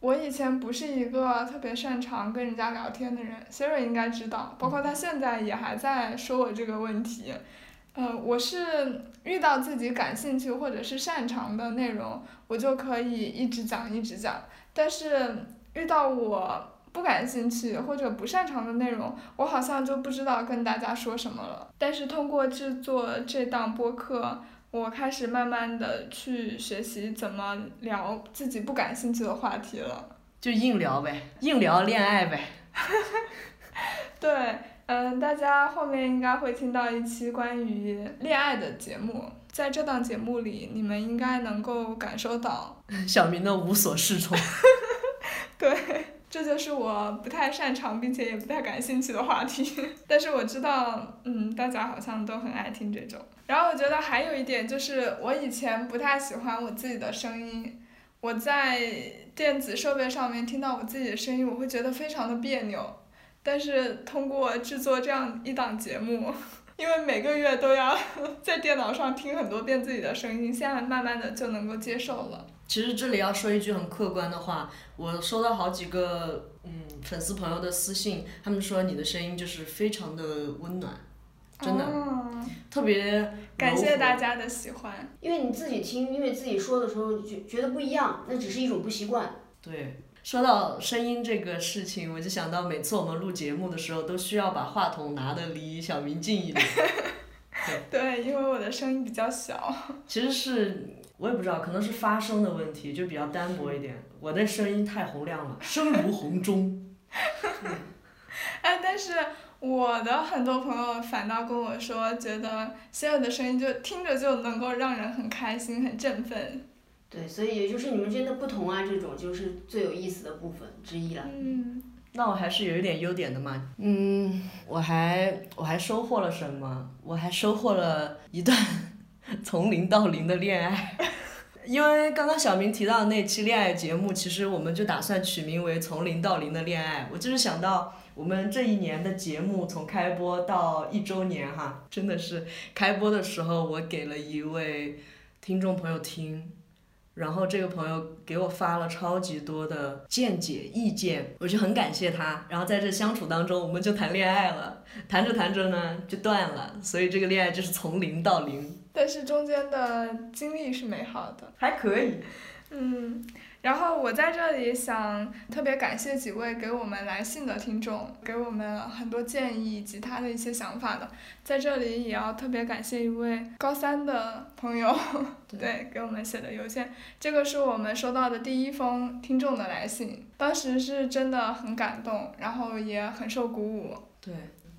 我以前不是一个特别擅长跟人家聊天的人，Siri 应该知道，包括他现在也还在说我这个问题。呃，我是遇到自己感兴趣或者是擅长的内容，我就可以一直讲一直讲，但是遇到我不感兴趣或者不擅长的内容，我好像就不知道跟大家说什么了。但是通过制作这档播客，我开始慢慢的去学习怎么聊自己不感兴趣的话题了。就硬聊呗，硬聊恋爱呗。(laughs) 对，嗯，大家后面应该会听到一期关于恋爱的节目，在这档节目里，你们应该能够感受到，(laughs) 小明的无所适从。(laughs) (laughs) 对，这就是我不太擅长并且也不太感兴趣的话题。(laughs) 但是我知道，嗯，大家好像都很爱听这种。然后我觉得还有一点就是，我以前不太喜欢我自己的声音，我在电子设备上面听到我自己的声音，我会觉得非常的别扭。但是通过制作这样一档节目，(laughs) 因为每个月都要在电脑上听很多遍自己的声音，现在慢慢的就能够接受了。其实这里要说一句很客观的话，我收到好几个嗯粉丝朋友的私信，他们说你的声音就是非常的温暖，真的。特别感谢大家。的喜欢。因为你自己听，因为自己说的时候觉觉得不一样，那只是一种不习惯。对，说到声音这个事情，我就想到每次我们录节目的时候，都需要把话筒拿的离小明近一点。(laughs) 对，因为我的声音比较小。其实是我也不知道，可能是发声的问题，就比较单薄一点。我的声音太洪亮了，声如洪钟。(laughs) 哎，但是我的很多朋友反倒跟我说，觉得谢尔的声音就听着就能够让人很开心、很振奋。对，所以也就是你们之间的不同啊，这种就是最有意思的部分之一了。嗯，那我还是有一点优点的嘛。嗯，我还我还收获了什么？我还收获了一段 (laughs) 从零到零的恋爱。(laughs) 因为刚刚小明提到的那期恋爱节目，其实我们就打算取名为《从零到零的恋爱》。我就是想到我们这一年的节目从开播到一周年哈，真的是开播的时候我给了一位听众朋友听，然后这个朋友给我发了超级多的见解意见，我就很感谢他。然后在这相处当中，我们就谈恋爱了，谈着谈着呢就断了，所以这个恋爱就是从零到零，但是中间的经历是美好的。还可以。嗯，然后我在这里想特别感谢几位给我们来信的听众，给我们很多建议以及他的一些想法的。在这里也要特别感谢一位高三的朋友，(laughs) 对，给我们写的邮件。这个是我们收到的第一封听众的来信，当时是真的很感动，然后也很受鼓舞。对，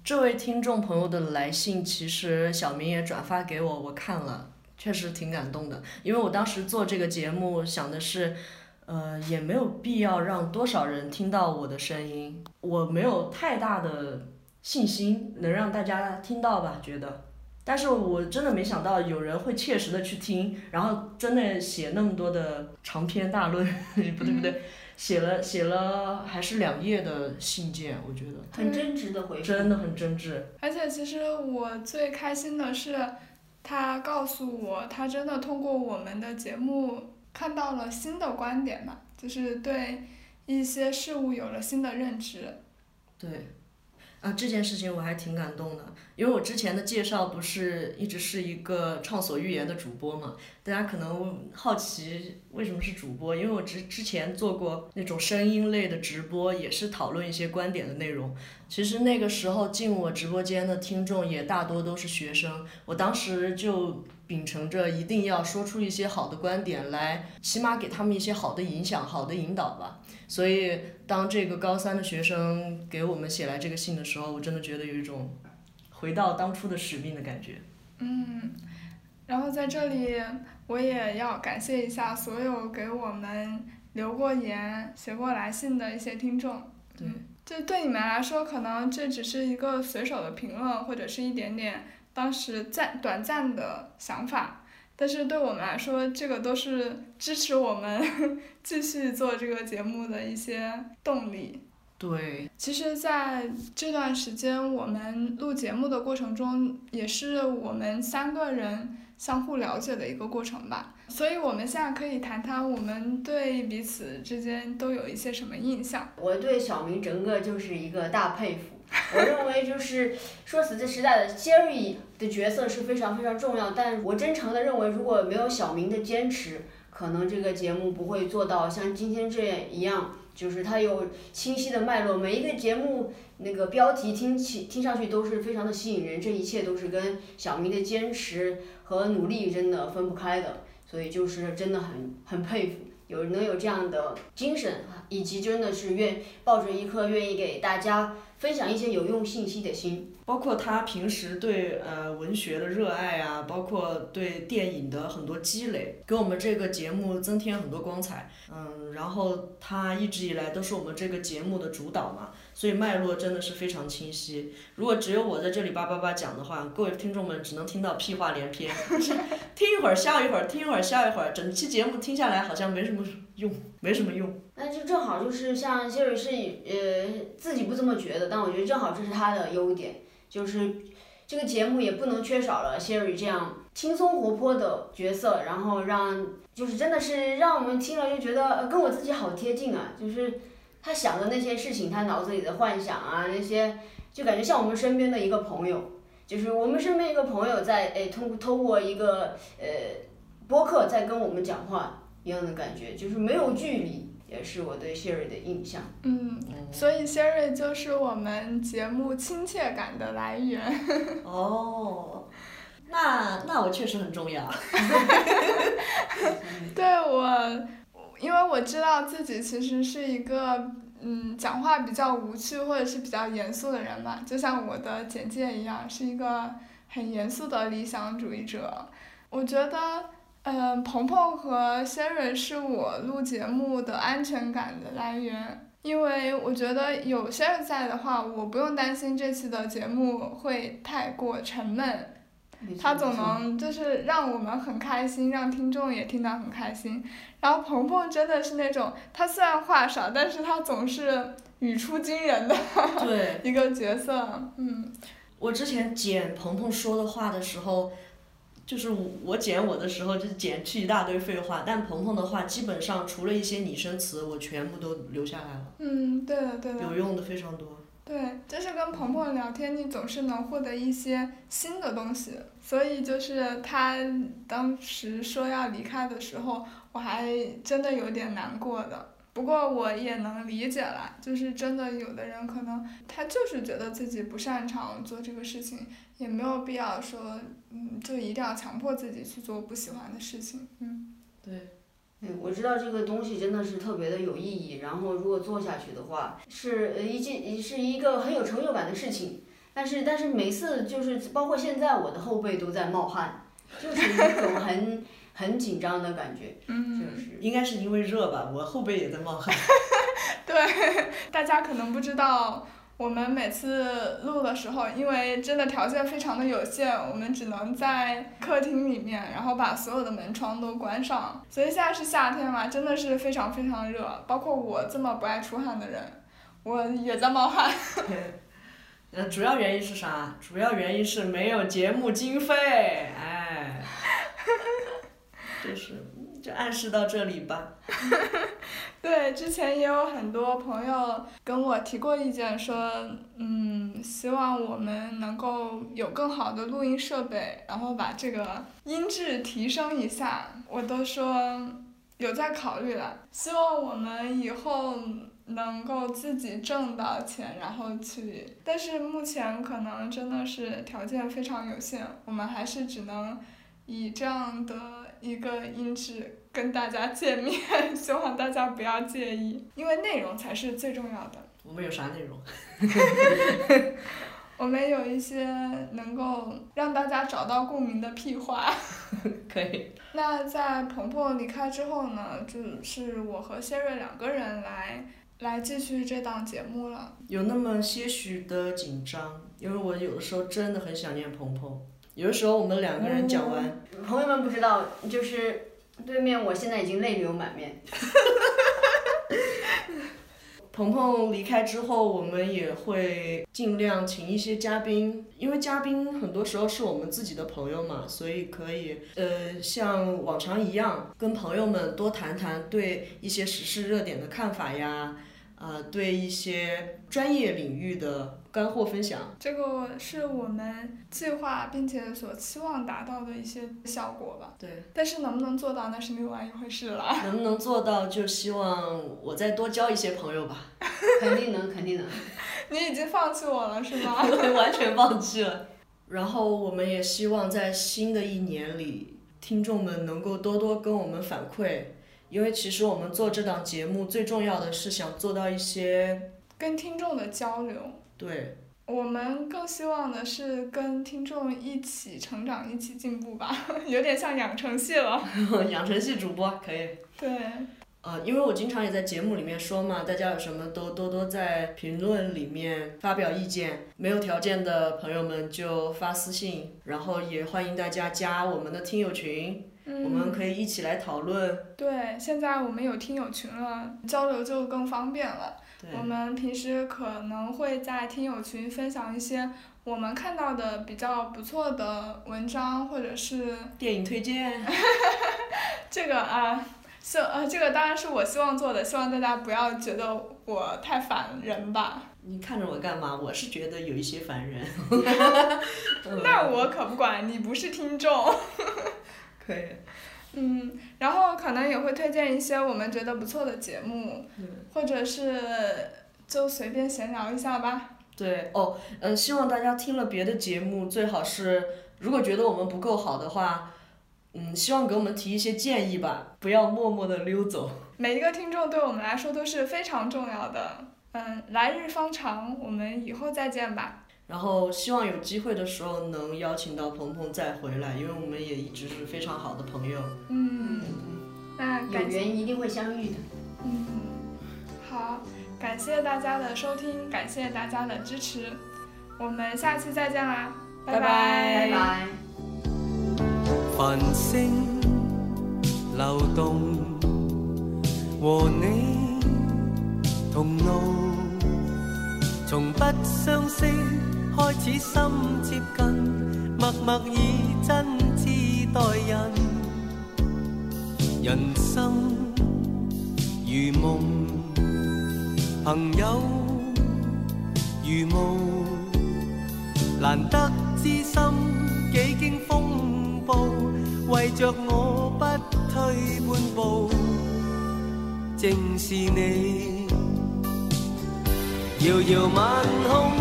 这位听众朋友的来信，其实小明也转发给我，我看了，确实挺感动的。因为我当时做这个节目，想的是，呃，也没有必要让多少人听到我的声音，我没有太大的信心能让大家听到吧，觉得。但是我真的没想到有人会切实的去听，然后真的写那么多的长篇大论，不 (laughs) 对不对，写了写了还是两页的信件，我觉得。很真挚的回复。真的很真挚。而且其实我最开心的是，他告诉我，他真的通过我们的节目看到了新的观点吧，就是对一些事物有了新的认知。对，啊，这件事情我还挺感动的，因为我之前的介绍不是一直是一个畅所欲言的主播嘛，大家可能好奇为什么是主播，因为我之之前做过那种声音类的直播，也是讨论一些观点的内容。其实那个时候进我直播间的听众也大多都是学生，我当时就秉承着一定要说出一些好的观点来，起码给他们一些好的影响、好的引导吧。所以当这个高三的学生给我们写来这个信的时候，我真的觉得有一种回到当初的使命的感觉。嗯，然后在这里我也要感谢一下所有给我们留过言、写过来信的一些听众。对嗯，这对你们来说，可能这只是一个随手的评论，或者是一点点当时暂短暂的想法，但是对我们来说，这个都是支持我们 (laughs) 继续做这个节目的一些动力。对，其实，在这段时间我们录节目的过程中，也是我们三个人相互了解的一个过程吧。所以，我们现在可以谈谈我们对彼此之间都有一些什么印象。我对小明整个就是一个大佩服。我认为就是说死这时代的 Jerry 的角色是非常非常重要，但我真诚的认为，如果没有小明的坚持，可能这个节目不会做到像今天这样一样，就是它有清晰的脉络，每一个节目那个标题听起听上去都是非常的吸引人，这一切都是跟小明的坚持和努力真的分不开的，所以就是真的很很佩服。有能有这样的精神，以及真的是愿抱着一颗愿意给大家分享一些有用信息的心。包括他平时对呃文学的热爱啊，包括对电影的很多积累，给我们这个节目增添很多光彩。嗯，然后他一直以来都是我们这个节目的主导嘛，所以脉络真的是非常清晰。如果只有我在这里叭叭叭讲的话，各位听众们只能听到屁话连篇，(laughs) 听一会儿笑一会儿，听一会儿笑一会儿，整期节目听下来好像没什么用，没什么用。那就正好就是像 Jerry 是呃自己不这么觉得，但我觉得正好这是他的优点，就是这个节目也不能缺少了 Siri 这样轻松活泼的角色，然后让就是真的是让我们听了就觉得呃跟我自己好贴近啊，就是他想的那些事情，他脑子里的幻想啊那些，就感觉像我们身边的一个朋友。就是我们身边一个朋友在哎通透过一个呃播客在跟我们讲话一样的感觉，就是没有距离，也是我对 Sherry 的印象。嗯，所以 Sherry 就是我们节目亲切感的来源。(laughs) 哦，那那我确实很重要。(laughs) 对我，因为我知道自己其实是一个嗯讲话比较无趣或者是比较严肃的人吧，就像我的简介一样，是一个很严肃的理想主义者。我觉得，嗯、鹏鹏和 Sherry 是我录节目的安全感的来源。因为我觉得有 Sherry 在的话，我不用担心这期的节目会太过沉闷，他总能就是让我们很开心，让听众也听得很开心。然后鹏鹏真的是那种，他虽然话少，但是他总是语出惊人的对，(laughs) 一个角色。嗯，我之前剪鹏鹏说的话的时候，就是我剪我的时候就剪去一大堆废话，但鹏鹏的话基本上除了一些拟声词，我全部都留下来了，嗯，对的对的。有用的非常多。对，就是跟鹏鹏聊天，你总是能获得一些新的东西。所以就是他当时说要离开的时候，我还真的有点难过的。不过我也能理解啦，就是真的有的人可能他就是觉得自己不擅长做这个事情，也没有必要说，嗯，就一定要强迫自己去做不喜欢的事情。嗯，对，嗯，我知道这个东西真的是特别的有意义，然后如果做下去的话，是呃一件是一个很有成就感的事情。但是但是每次就是包括现在我的后背都在冒汗，就是一种很很紧张的感觉，嗯就是应该是因为热吧，我后背也在冒汗。(laughs) 对，大家可能不知道，我们每次录的时候，因为真的条件非常的有限，我们只能在客厅里面，然后把所有的门窗都关上。所以现在是夏天嘛，真的是非常非常热，包括我这么不爱出汗的人，我也在冒汗。对，嗯，主要原因是啥？主要原因是没有节目经费，哎，(laughs) 就是就暗示到这里吧。(laughs) 对，之前也有很多朋友跟我提过意见，说，嗯，希望我们能够有更好的录音设备，然后把这个音质提升一下。我都说有在考虑了，希望我们以后能够自己挣到钱，然后去。但是目前可能真的是条件非常有限，我们还是只能以这样的一个音质跟大家见面，(laughs) 希望大家不要介意，因为内容才是最重要的。我们有啥内容？(laughs) 我们有一些能够让大家找到共鸣的屁话。(laughs) 可以。那在鹏鹏离开之后呢，就是我和谢瑞两个人来来继续这档节目了。有那么些许的紧张，因为我有的时候真的很想念鹏鹏。有的时候我们两个人讲完，朋友们不知道，就是对面我现在已经泪流满面。(laughs) 鹏鹏离开之后，我们也会尽量请一些嘉宾，因为嘉宾很多时候是我们自己的朋友嘛，所以可以呃像往常一样，跟朋友们多谈谈对一些时事热点的看法呀，呃，对一些专业领域的干货分享。这个是我们计划并且所期望达到的一些效果吧。对，但是能不能做到，那是另外一回事了。能不能做到，就希望我再多交一些朋友吧。(laughs) 肯定能，肯定能。(laughs) 你已经放弃我了是吗？(laughs) 完全放弃了。然后我们也希望在新的一年里，听众们能够多多跟我们反馈，因为其实我们做这档节目最重要的是想做到一些跟听众的交流。对我们更希望的是跟听众一起成长，一起进步吧，(laughs) 有点像养成系了。(laughs) 养成系主播可以。对，呃，因为我经常也在节目里面说嘛，大家有什么都多多在评论里面发表意见，没有条件的朋友们就发私信，然后也欢迎大家加我们的听友群，嗯，我们可以一起来讨论。对，现在我们有听友群了，交流就更方便了。我们平时可能会在听友群分享一些我们看到的比较不错的文章，或者是电影推荐，(laughs) 这个啊，希呃，这个当然是我希望做的，希望大家不要觉得我太烦人吧。你看着我干嘛？我是觉得有一些烦人。(laughs) 那我可不管，你不是听众。可以。嗯，然后可能也会推荐一些我们觉得不错的节目，或者是就随便闲聊一下吧。对哦，嗯，希望大家听了别的节目，最好是如果觉得我们不够好的话，嗯，希望给我们提一些建议吧，不要默默的溜走。(laughs) 每一个听众对我们来说都是非常重要的。嗯，来日方长，我们以后再见吧。然后希望有机会的时候能邀请到鹏鹏再回来，因为我们也一直是非常好的朋友。嗯，那有感谢，缘一定会相遇的。嗯，好，感谢大家的收听，感谢大家的支持，我们下期再见啦，拜拜拜拜。繁星流动，和你同路，從不相識開始心接近，默默以真挚待人。人生如夢，朋友如霧。難得知心幾經風暴，為着我不退半步，正是你。遙遙晚空，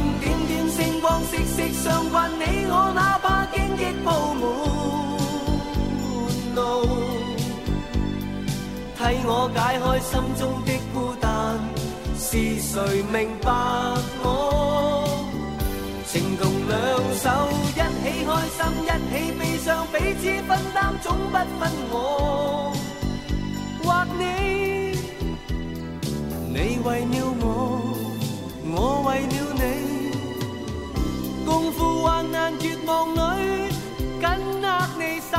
光，息息相關。你我哪怕荆棘鋪滿路，替我解開心中的孤單。是誰明白我？情同兩手，一起開心，一起悲傷，彼此分擔，總不分我或你。你為了我，我為了你，共赴患难绝望里紧握你手